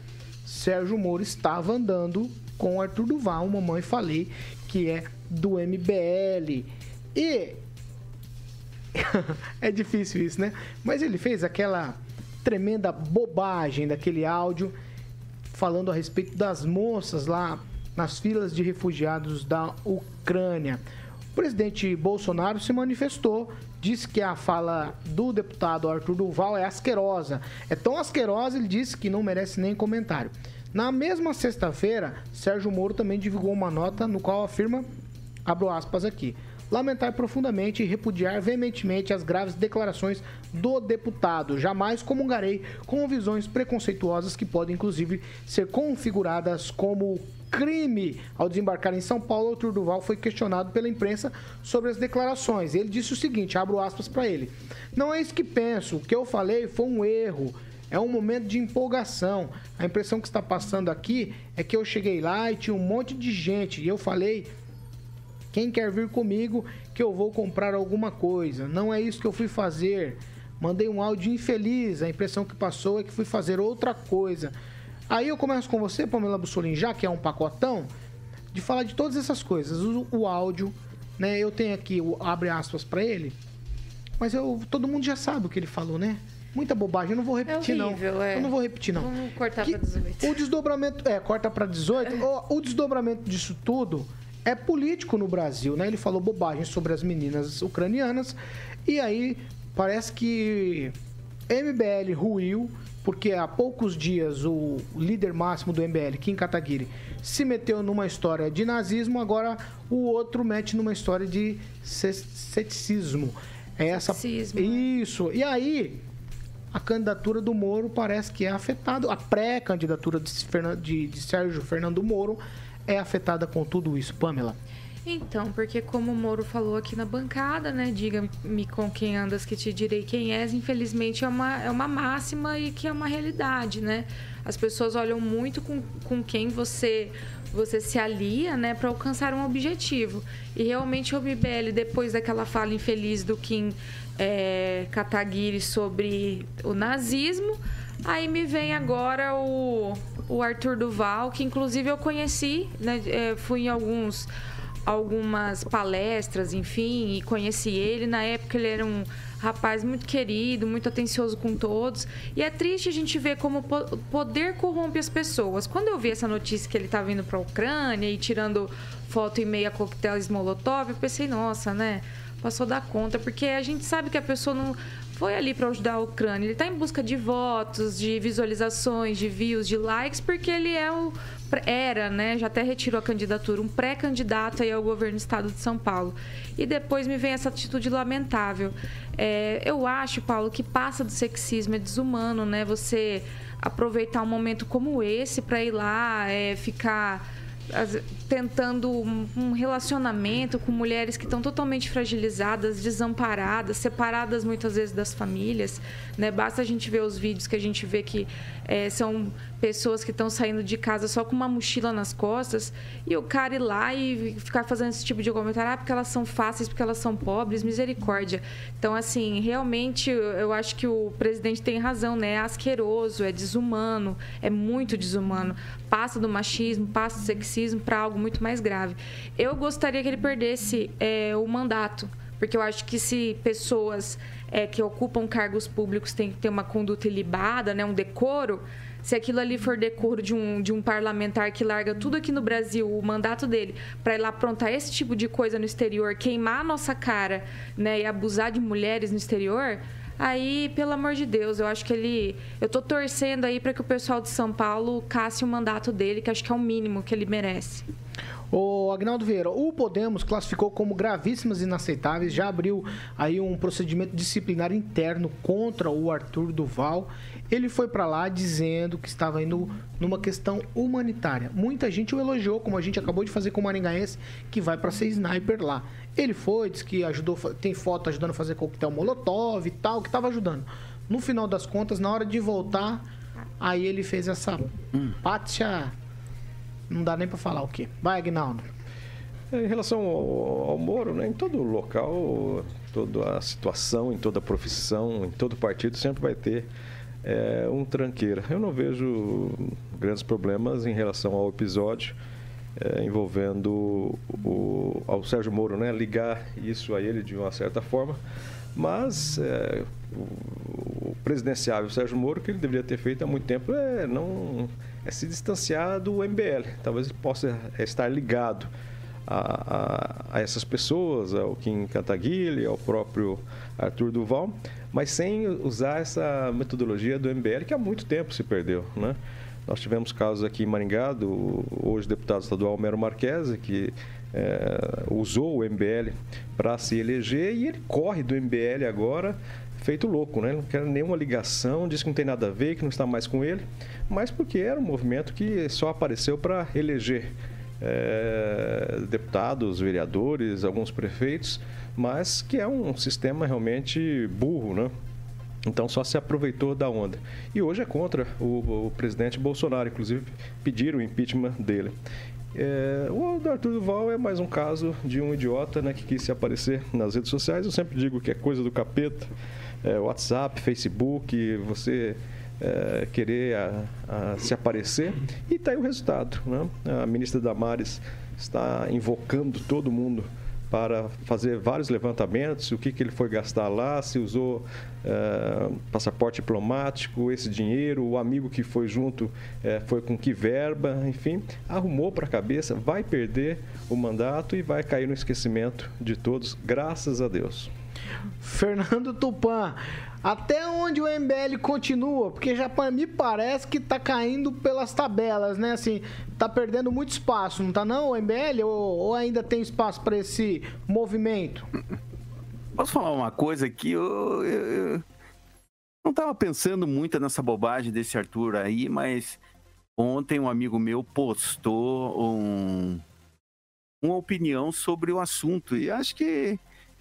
Sérgio Moro estava andando com Arthur Duval, mamãe falei, que é do MBL. E é difícil isso, né? Mas ele fez aquela tremenda bobagem daquele áudio falando a respeito das moças lá nas filas de refugiados da Ucrânia. O presidente Bolsonaro se manifestou, disse que a fala do deputado Arthur Duval é asquerosa. É tão asquerosa, ele disse que não merece nem comentário. Na mesma sexta-feira, Sérgio Moro também divulgou uma nota no qual afirma, abro aspas aqui, lamentar profundamente e repudiar veementemente as graves declarações do deputado. Jamais comungarei com visões preconceituosas que podem, inclusive, ser configuradas como crime. Ao desembarcar em São Paulo, Arthur Duval foi questionado pela imprensa sobre as declarações. Ele disse o seguinte, abro aspas para ele. Não é isso que penso, o que eu falei foi um erro. É um momento de empolgação. A impressão que está passando aqui é que eu cheguei lá e tinha um monte de gente e eu falei quem quer vir comigo que eu vou comprar alguma coisa. Não é isso que eu fui fazer. Mandei um áudio infeliz. A impressão que passou é que fui fazer outra coisa. Aí eu começo com você, Pamela Bussolini, já que é um pacotão, de falar de todas essas coisas. O, o áudio, né? Eu tenho aqui, o, abre aspas para ele. Mas eu, todo mundo já sabe o que ele falou, né? Muita bobagem, eu não vou repetir, horrível, não. é. Eu não vou repetir, não. Vamos cortar Que- pra 18. O desdobramento. É, corta pra 18. O, o desdobramento disso tudo é político no Brasil, né? Ele falou bobagem sobre as meninas ucranianas. E aí parece que MBL ruiu, porque há poucos dias o líder máximo do MBL, Kim Kataguiri, se meteu numa história de nazismo, agora o outro mete numa história de ce- ceticismo. É essa Ceticismo, né? Isso. E aí a candidatura do Moro parece que é afetada, a pré-candidatura de, de- de Sérgio Fernando Moro é afetada com tudo isso, Pamela. Então, porque como o Moro falou aqui na bancada, né? Diga-me com quem andas que te direi quem és. Infelizmente é uma, é uma máxima e que é uma realidade, né? As pessoas olham muito com, com quem você você se alia, né, para alcançar um objetivo. E realmente o MBL, depois daquela fala infeliz do Kim é, Kataguiri sobre o nazismo, aí me vem agora o, o Arthur Duval, que inclusive eu conheci, né, é, fui em alguns algumas palestras, enfim, e conheci ele. Na época ele era um rapaz muito querido, muito atencioso com todos. E é triste a gente ver como o po- poder corrompe as pessoas. Quando eu vi essa notícia que ele estava indo para a Ucrânia e tirando foto e meia coquetéis Molotov, eu pensei, nossa, né? Passou da conta, porque a gente sabe que a pessoa não foi ali para ajudar a Ucrânia. Ele está em busca de votos, de visualizações, de views, de likes, porque ele é o era, né? Já até retirou a candidatura, um pré-candidato aí ao governo do estado de São Paulo. E depois me vem essa atitude lamentável. É, eu acho, Paulo, que passa do sexismo, é desumano, né? Você aproveitar um momento como esse para ir lá, é, ficar tentando um relacionamento com mulheres que estão totalmente fragilizadas, desamparadas, separadas muitas vezes das famílias. Né? Basta a gente ver os vídeos que a gente vê que eh, são pessoas que estão saindo de casa só com uma mochila nas costas e o cara ir lá e ficar fazendo esse tipo de comentário, ah, porque elas são fáceis, porque elas são pobres, misericórdia. Então, assim, realmente eu acho que o presidente tem razão, né? É asqueroso, é desumano, é muito desumano. Passa do machismo, passa do sexismo para algo muito mais grave. Eu gostaria que ele perdesse é, o mandato, porque eu acho que se pessoas é, que ocupam cargos públicos têm que ter uma conduta ilibada, né, um decoro, se aquilo ali for decoro de um, de um parlamentar que larga tudo aqui no Brasil, o mandato dele, para ir lá aprontar esse tipo de coisa no exterior, queimar a nossa cara né, e abusar de mulheres no exterior, aí, pelo amor de Deus, eu acho que ele. Eu tô torcendo aí para que o pessoal de São Paulo casse o mandato dele, que acho que é o mínimo que ele merece. O Agnaldo Vieira, o Podemos classificou como gravíssimas e inaceitáveis, já abriu aí um procedimento disciplinar interno contra o Arthur Duval. Ele foi para lá dizendo que estava indo numa questão humanitária. Muita gente o elogiou, como a gente acabou de fazer com o Maringaense, que vai para ser sniper lá. Ele foi, disse que ajudou, tem foto ajudando a fazer coquetel Molotov e tal, que estava ajudando. No final das contas, na hora de voltar, aí ele fez essa pátia não dá nem pra falar o quê. Vai, Agnaldo. Em relação ao, ao Moro, né, em todo local, toda a situação, em toda profissão, em todo partido, sempre vai ter é, um tranqueira. Eu não vejo grandes problemas em relação ao episódio é, envolvendo o, ao Sérgio Moro, né, ligar isso a ele de uma certa forma. Mas é, o, o presidenciável Sérgio Moro, que ele deveria ter feito há muito tempo é não é se distanciar do MBL. Talvez ele possa estar ligado a, a, a essas pessoas, ao Kim Kataguiri, ao próprio Arthur Duval, mas sem usar essa metodologia do MBL que há muito tempo se perdeu, né? Nós tivemos casos aqui em Maringá, do hoje deputado estadual Mero Marquese, que é, usou o MBL para se eleger e ele corre do MBL agora feito louco, né? Não quer nenhuma ligação, diz que não tem nada a ver, que não está mais com ele, mas porque era um movimento que só apareceu para eleger é, deputados, vereadores, alguns prefeitos, mas que é um sistema realmente burro, né? Então só se aproveitou da onda. E hoje é contra o, o presidente Bolsonaro, inclusive pediram o impeachment dele. É, o Arthur Duval é mais um caso de um idiota né, que quis se aparecer nas redes sociais. Eu sempre digo que é coisa do capeta. É, WhatsApp, Facebook, você é, querer a, a se aparecer. E está aí o resultado. Né? A ministra Damares está invocando todo mundo para fazer vários levantamentos, o que, que ele foi gastar lá, se usou uh, passaporte diplomático, esse dinheiro, o amigo que foi junto uh, foi com que verba, enfim, arrumou para a cabeça, vai perder o mandato e vai cair no esquecimento de todos, graças a Deus. Fernando Tupan, Até onde o MBL continua? Porque já me parece que tá caindo pelas tabelas, né? Assim, tá perdendo muito espaço, não tá não, o MBL? Ou, ou ainda tem espaço para esse movimento? Posso falar uma coisa aqui? Eu, eu, eu não estava pensando muito nessa bobagem desse Arthur aí, mas ontem um amigo meu postou um, uma opinião sobre o assunto e acho que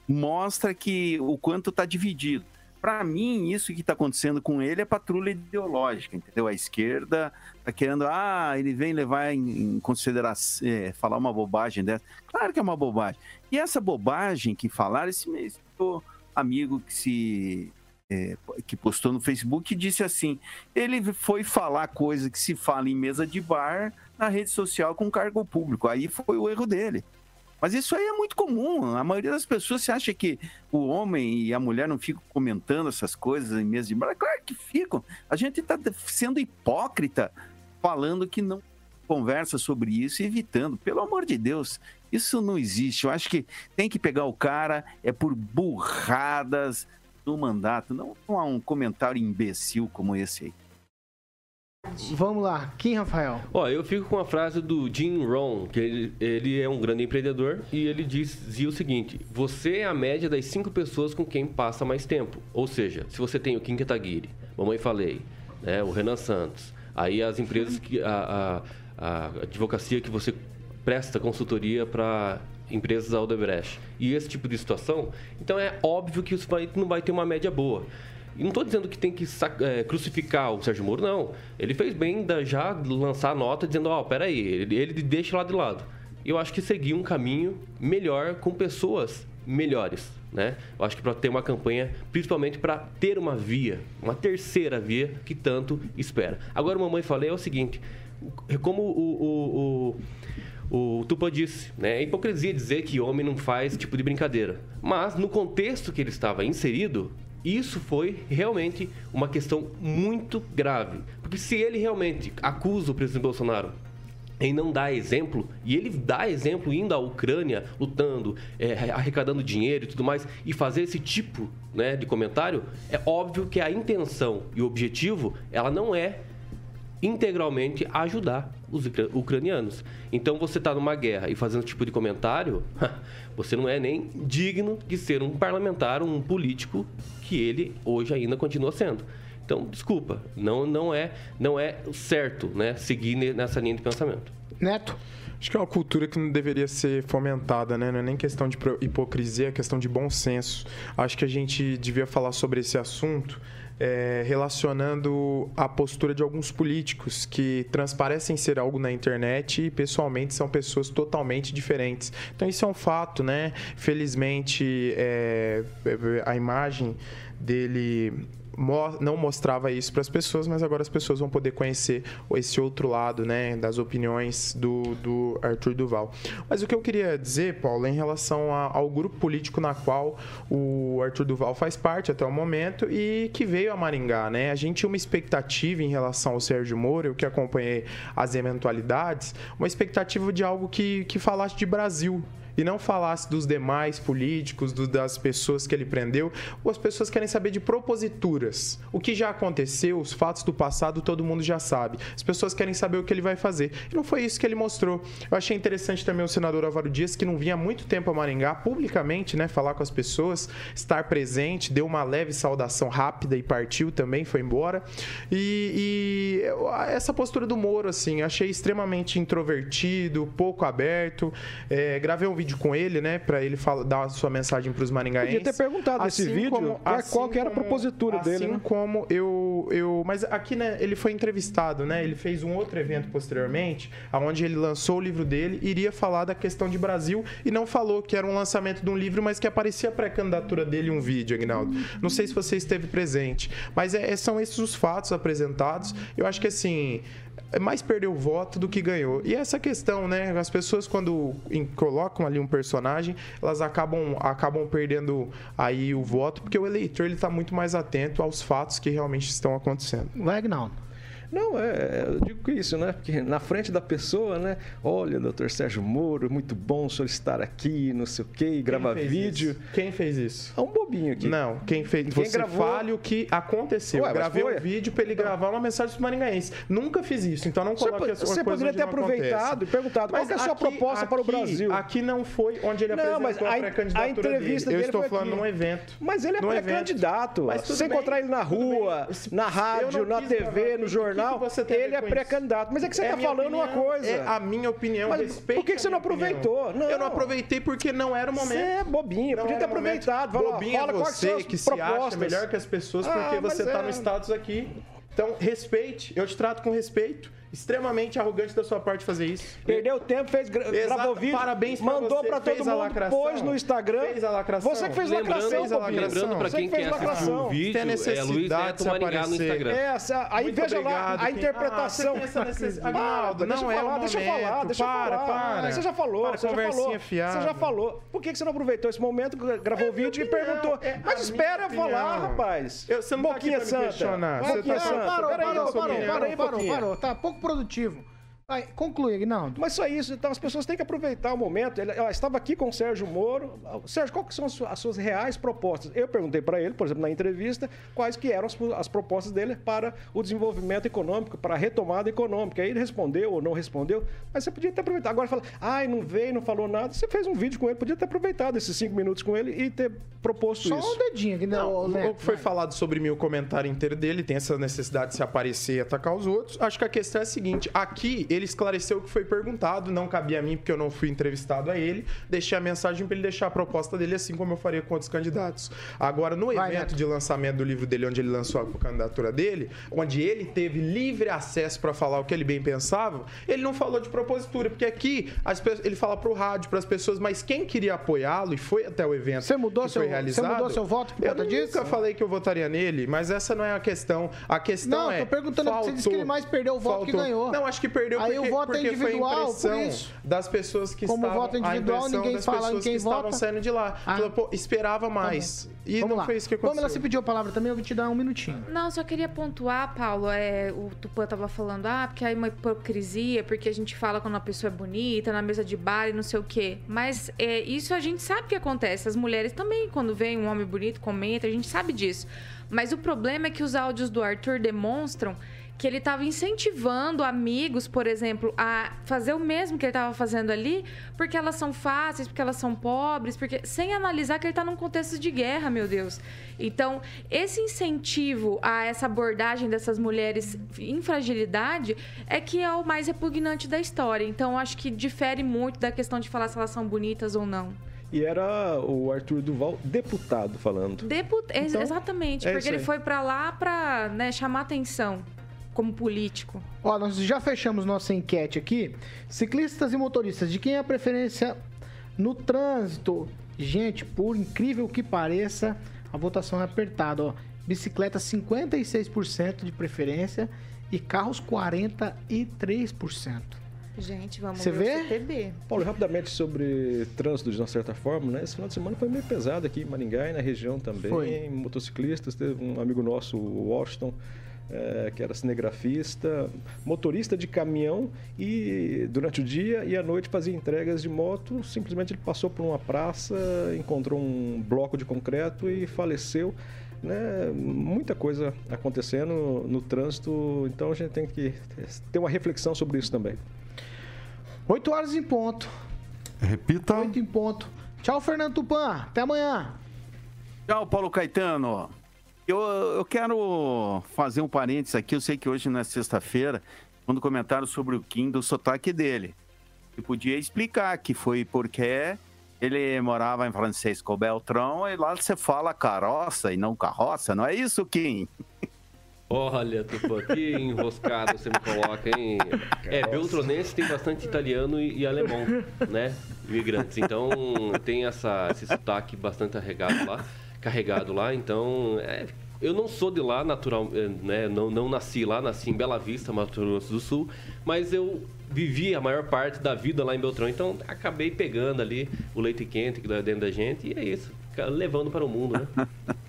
mostra que o quanto está dividido. Para mim, isso que está acontecendo com ele é patrulha ideológica, entendeu? A esquerda está querendo, ah, ele vem levar em, em consideração, é, falar uma bobagem dessa. Claro que é uma bobagem. E essa bobagem que falaram, esse mês, amigo que se é, que postou no Facebook disse assim: ele foi falar coisa que se fala em mesa de bar na rede social com cargo público. Aí foi o erro dele. Mas isso aí é muito comum. A maioria das pessoas se acha que o homem e a mulher não ficam comentando essas coisas em mesa de bar. Claro que ficam. A gente está sendo hipócrita falando que não conversa sobre isso e evitando. Pelo amor de Deus, isso não existe. Eu acho que tem que pegar o cara é por burradas do mandato. Não, há um comentário imbecil como esse aí. Vamos lá, quem, Rafael? Ó, eu fico com a frase do Jim Rohn, que ele, ele é um grande empreendedor e ele dizia o seguinte: você é a média das cinco pessoas com quem passa mais tempo. Ou seja, se você tem o Kim Kataguiri, Mamãe Falei, né, o Renan Santos, aí as empresas que a, a, a advocacia que você presta consultoria para empresas da e esse tipo de situação, então é óbvio que isso vai, não vai ter uma média boa. E não estou dizendo que tem que é, crucificar o Sérgio Moro, não. Ele fez bem da, já lançar a nota dizendo, ó, oh, peraí, ele, ele deixa lá de lado. Eu acho que seguir um caminho melhor com pessoas melhores, né? Eu acho que para ter uma campanha, principalmente para ter uma via, uma terceira via que tanto espera. Agora, mamãe falei é o seguinte, como o, o, o, o disse, né? É hipocrisia dizer que homem não faz tipo de brincadeira. Mas no contexto que ele estava inserido, isso foi realmente uma questão muito grave. Porque se ele realmente acusa o presidente Bolsonaro em não dar exemplo, e ele dá exemplo indo à Ucrânia, lutando, é, arrecadando dinheiro e tudo mais, e fazer esse tipo né, de comentário, é óbvio que a intenção e o objetivo, ela não é integralmente ajudar os ucranianos. Então você está numa guerra e fazendo esse tipo de comentário, você não é nem digno de ser um parlamentar, um político que ele hoje ainda continua sendo. Então, desculpa, não, não é não é certo, né, seguir nessa linha de pensamento. Neto. Acho que é uma cultura que não deveria ser fomentada, né? Não é nem questão de hipocrisia, é questão de bom senso. Acho que a gente devia falar sobre esse assunto é, relacionando a postura de alguns políticos que transparecem ser algo na internet e pessoalmente são pessoas totalmente diferentes. Então isso é um fato, né? Felizmente é, a imagem dele não mostrava isso para as pessoas, mas agora as pessoas vão poder conhecer esse outro lado, né, das opiniões do, do Arthur Duval. Mas o que eu queria dizer, Paulo, em relação a, ao grupo político na qual o Arthur Duval faz parte até o momento e que veio a Maringá, né? A gente tinha uma expectativa em relação ao Sérgio Moro, eu que acompanhei as eventualidades, uma expectativa de algo que, que falasse de Brasil, e não falasse dos demais políticos, do, das pessoas que ele prendeu, as pessoas querem saber de proposituras. O que já aconteceu, os fatos do passado, todo mundo já sabe. As pessoas querem saber o que ele vai fazer. E não foi isso que ele mostrou. Eu achei interessante também o senador Álvaro Dias, que não vinha há muito tempo a Maringá, publicamente, né, falar com as pessoas, estar presente, deu uma leve saudação rápida e partiu também, foi embora. E, e essa postura do Moro, assim, achei extremamente introvertido, pouco aberto. É, gravei um vídeo com ele, né? Pra ele fala, dar a sua mensagem pros maringaenses. Podia ter perguntado assim vídeo como, qual, assim qual que era a propositura assim dele. Assim né? como eu, eu. Mas aqui, né, ele foi entrevistado, né? Ele fez um outro evento posteriormente, onde ele lançou o livro dele, iria falar da questão de Brasil e não falou que era um lançamento de um livro, mas que aparecia a pré-candidatura dele um vídeo, Agnaldo. Não sei se você esteve presente, mas é, são esses os fatos apresentados. Eu acho que assim é mais perdeu voto do que ganhou. E essa questão, né? As pessoas quando colocam ali um personagem, elas acabam, acabam perdendo aí o voto, porque o eleitor ele está muito mais atento aos fatos que realmente estão acontecendo. Vai, Não, é, eu digo que isso, né? Porque na frente da pessoa, né? Olha, doutor Sérgio Moro, muito bom o senhor estar aqui, não sei o quê, e gravar vídeo. isso? Quem fez isso? É um bobinho aqui. Não, quem fez. Quem você gravou- fale o que aconteceu. Ué, eu mas gravei um vídeo pra ele gravar uma mensagem pro Maringaense. Nunca fiz isso, então não Você coloque po- essa você poderia ter aproveitado e perguntado, qual que é a sua proposta para o aqui- Brasil? Aqui não foi onde ele Não, apresentou mas a, a- pré-candidatura a entrevista dele. dele Eu estou foi falando aqui. num evento. Mas ele é pré-candidato. Mas você encontrar ele na rua, na rádio, na TV, no que jornal, ele é pré-candidato. Mas é que você É está minha falando uma opinião, coisa. É a minha opinião. Mas respeite por que, que você não aproveitou? Não. Eu não aproveitei porque não era o momento. Você é bobinho, Não podia ter aproveitado. Fala, Bobinho fala é você que se acha propostas. melhor que as pessoas Ah, porque mas você está é. no status aqui. Então, respeite. Eu te trato com respeito. Extremamente arrogante da sua parte fazer isso. Perdeu tempo, fez, gra- Exato. gravou vídeo, Parabéns pra mandou pra todo fez a mundo, lacração. pôs no Instagram. Fez a lacração. Você que fez Lembrando, lacração, fez a lacração. lembrando para Você quem que fez quer assistir lacração. o vídeo, Tem é Luiz necessidade Neto de se Maringá no aparecer. Instagram. É, essa- aí Muito veja lá obrigado, a quem- interpretação. Ah, você eu não é falar, deixa eu momento. falar, deixa eu Para, falar. para. Ah, Você já falou, Para, você já conversinha falou. fiada. Você já falou. Por que você não aproveitou esse momento, gravou o vídeo e perguntou? é a Mas espera eu falar, rapaz. Você não tá aqui pra me Santa. questionar. Boquinha tá- Santa. Parou, Peraí, parou, parou, parou, parou. Tá pouco produtivo. Conclui, Aguinaldo. Mas só isso, então as pessoas têm que aproveitar o momento. Ele, ela estava aqui com o Sérgio Moro. Sérgio, quais são as suas, as suas reais propostas? Eu perguntei para ele, por exemplo, na entrevista, quais que eram as, as propostas dele para o desenvolvimento econômico, para a retomada econômica. Aí ele respondeu ou não respondeu, mas você podia ter aproveitado. Agora fala, ai, não veio, não falou nada. Você fez um vídeo com ele, podia ter aproveitado esses cinco minutos com ele e ter proposto Só isso. um dedinho aqui, Não, não, o que foi vai. falado sobre mim, o comentário inteiro dele, tem essa necessidade de se aparecer e atacar os outros. Acho que a questão é a seguinte: aqui ele esclareceu o que foi perguntado, não cabia a mim, porque eu não fui entrevistado a ele. Deixei a mensagem para ele deixar a proposta dele, assim como eu faria com outros candidatos. Agora, no Vai, evento Neto. de lançamento do livro dele, onde ele lançou a candidatura dele, onde ele teve livre acesso para falar o que ele bem pensava, ele não falou de propositura, porque aqui as pe- ele fala pro rádio, para as pessoas, mas quem queria apoiá-lo e foi até o evento Você mudou que seu- foi você realizado. mudou seu voto por eu conta disso? nunca falei que eu votaria nele, mas essa não é a questão. A questão Não, é. tô perguntando porque você disse que ele mais perdeu o voto que ganhou. Não, acho que perdeu Aí porque, o voto é porque foi a individual, por isso. das pessoas que Como estavam. voto individual, a impressão ninguém das fala em pessoas quem que estavam vota. saindo de lá. Ah. Falou, pô, esperava mais. E Vamos não lá. foi isso que Como aconteceu. ela se pediu a palavra também, eu vou te dar um minutinho. Não, só queria pontuar, Paulo, é, o Tupã tava falando, ah, porque aí é uma hipocrisia, porque a gente fala quando uma pessoa é bonita, na mesa de bar e não sei o quê. Mas é, isso a gente sabe que acontece. As mulheres também, quando vem um homem bonito, comenta, a gente sabe disso. Mas o problema é que os áudios do Arthur demonstram que ele estava incentivando amigos, por exemplo, a fazer o mesmo que ele estava fazendo ali, porque elas são fáceis, porque elas são pobres, porque sem analisar que ele está num contexto de guerra, meu Deus. Então, esse incentivo a essa abordagem dessas mulheres em fragilidade é que é o mais repugnante da história. Então, acho que difere muito da questão de falar se elas são bonitas ou não. E era o Arthur Duval, deputado, falando. Deput... Então, Exatamente, é porque ele foi para lá para né, chamar atenção como político. Ó, nós já fechamos nossa enquete aqui. Ciclistas e motoristas, de quem é a preferência no trânsito? Gente, por incrível que pareça, a votação é apertada, ó. Bicicleta 56% de preferência e carros 43%. Gente, vamos Você ver vê? o CTB. Paulo, rapidamente sobre trânsito de uma certa forma, né? Esse final de semana foi meio pesado aqui em Maringá e na região também. Foi. Motociclistas, teve um amigo nosso, o Washington, eh, que era cinegrafista, motorista de caminhão e durante o dia e à noite fazia entregas de moto. Simplesmente ele passou por uma praça, encontrou um bloco de concreto e faleceu. Né? Muita coisa acontecendo no trânsito, então a gente tem que ter uma reflexão sobre isso também. 8 horas em ponto. Repita. 8 em ponto. Tchau, Fernando Tupan. Até amanhã. Tchau, Paulo Caetano. Eu, eu quero fazer um parênteses aqui. Eu sei que hoje não é sexta-feira, quando comentaram sobre o Kim do sotaque dele. Eu podia explicar que foi porque ele morava em Francisco Beltrão e lá você fala carroça e não carroça, não é isso, Kim? Olha, Tupã, que enroscado você me coloca, hein? É, Beltronense tem bastante italiano e, e alemão, né? Imigrantes. Então tem essa, esse sotaque bastante carregado lá, carregado lá. Então, é, eu não sou de lá, natural, é, né? Não, não nasci lá, nasci em Bela Vista, Mato Grosso do Sul, mas eu vivi a maior parte da vida lá em Beltrão. Então acabei pegando ali o leite quente que dá dentro da gente e é isso, levando para o mundo, né?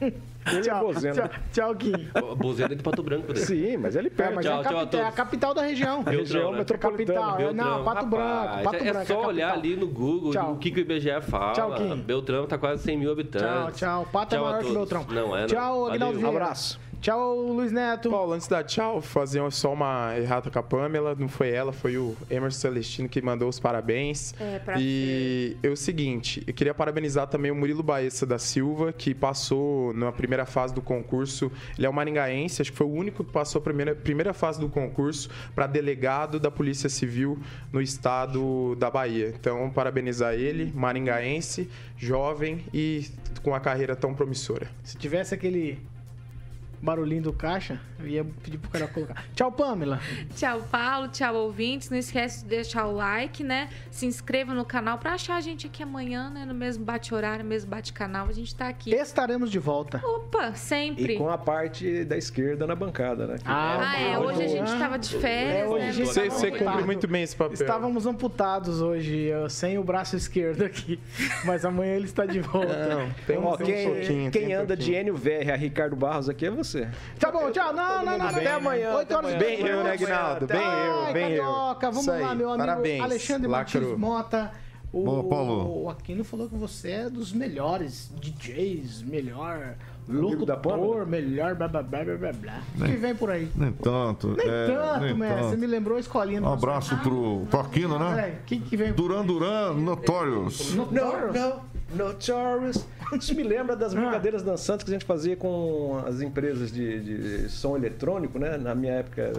Ele é Tchau, Bozena. tchau, tchau, Kim. Bozena de Pato Branco. Daí. Sim, mas ele É, perde. mas Tchau, é, a tchau a capital, é a capital da região. Beltrão, região né? metropolitana. Capital, é, não, Beltrão, Pato Branco, rapaz, Pato é, Branco. É só olhar capital. ali no Google Tchau. o que, que o IBGE fala. Tchau, Kim. Beltrão tá quase 100 mil habitantes. Tchau, tchau. Pato é Tchau maior que. Beltrão. Não é, não. Tchau, Aguinaldo Valeu. Vieira. Abraço. Tchau, Luiz Neto. Paulo, antes da tchau, fazer só uma errata com a Pamela. Não foi ela, foi o Emerson Celestino que mandou os parabéns. É, pra E é o seguinte, eu queria parabenizar também o Murilo Baessa da Silva, que passou na primeira fase do concurso. Ele é um maringaense, acho que foi o único que passou a primeira, primeira fase do concurso para delegado da Polícia Civil no estado da Bahia. Então, parabenizar ele, maringaense, jovem e com a carreira tão promissora. Se tivesse aquele barulhinho do caixa, eu ia pedir pro cara colocar. Tchau, Pamela. Tchau, Paulo. Tchau, ouvintes. Não esquece de deixar o like, né? Se inscreva no canal pra achar a gente aqui amanhã, né? No mesmo bate-horário, no mesmo bate-canal. A gente tá aqui. Estaremos de volta. Opa, sempre. E com a parte da esquerda na bancada, né? Ah, Ah, é. Hoje a gente tava de férias, É, hoje né? a gente Você, você cumpre amputado. muito bem esse papel. Estávamos amputados hoje, sem o braço esquerdo aqui. Mas amanhã ele está de volta. Não, tem um, Ó, tem um quem, pouquinho, quem tem um anda de pouquinho. Enio VR a Ricardo Barros aqui é você. Tá bom, tchau. Não, não, não. Até amanhã, 8 até horas e. Bem eu, né. Aguinaldo? Bem Ai, eu, bem eu. Vamos lá, meu amigo parabéns. Alexandre. Martins Mota. O, Boa, Paulo. o Aquino falou que você é dos melhores DJs, melhor locutor, melhor blá blá blá blá blá blá. O que vem por aí? Nem tanto. Nem é, tanto, nem man. Você tanto. me lembrou a escolinha Um abraço pro, pro Aquino, né? É, o que, vem por Duran Duran, Notorious. No, No, no, Notorious. Isso me lembra das brincadeiras dançantes que a gente fazia com as empresas de, de som eletrônico, né? Na minha época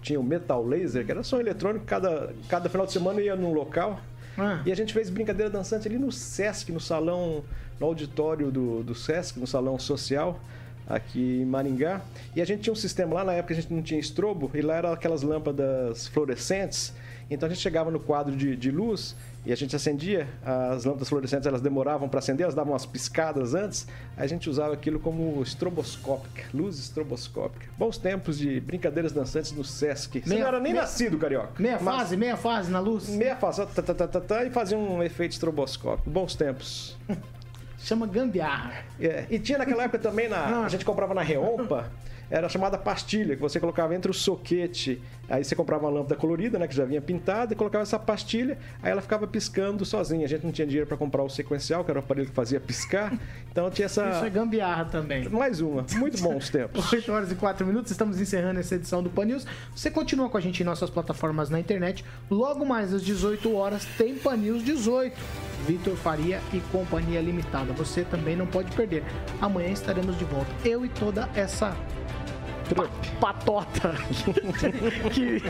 tinha o Metal Laser, que era som eletrônico, cada, cada final de semana ia num local. Ah. E a gente fez brincadeira dançante ali no Sesc, no salão, no auditório do, do Sesc, no salão social, aqui em Maringá. E a gente tinha um sistema lá, na época a gente não tinha estrobo, e lá eram aquelas lâmpadas fluorescentes. Então a gente chegava no quadro de, de luz e a gente acendia, as lâmpadas fluorescentes elas demoravam para acender, elas davam umas piscadas antes, a gente usava aquilo como estroboscópica, luz estroboscópica. Bons tempos de brincadeiras dançantes no Sesc. Você Meia- não era nem meia- nascido, Carioca. Meia Mas- fase, meia fase na luz? Meia fase, tá, tá, tá, tá, tá, e fazia um efeito estroboscópico. Bons tempos. Chama gambiarra. É, E tinha naquela época também, na, a gente comprava na Reompa, era chamada pastilha, que você colocava entre o soquete, aí você comprava uma lâmpada colorida, né, que já vinha pintada, e colocava essa pastilha, aí ela ficava piscando sozinha. A gente não tinha dinheiro para comprar o sequencial, que era o aparelho que fazia piscar, então tinha essa... Isso é gambiarra também. Mais uma, muito bons tempos. 8 horas e 4 minutos, estamos encerrando essa edição do Pan News. Você continua com a gente em nossas plataformas na internet. Logo mais às 18 horas tem Pan News 18. Vitor Faria e Companhia Limitada. Você também não pode perder. Amanhã estaremos de volta. Eu e toda essa patota que,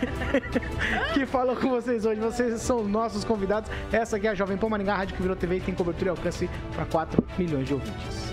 que falou com vocês hoje. Vocês são os nossos convidados. Essa aqui é a Jovem Pan Maringá, a rádio que virou TV e tem cobertura e alcance para 4 milhões de ouvintes.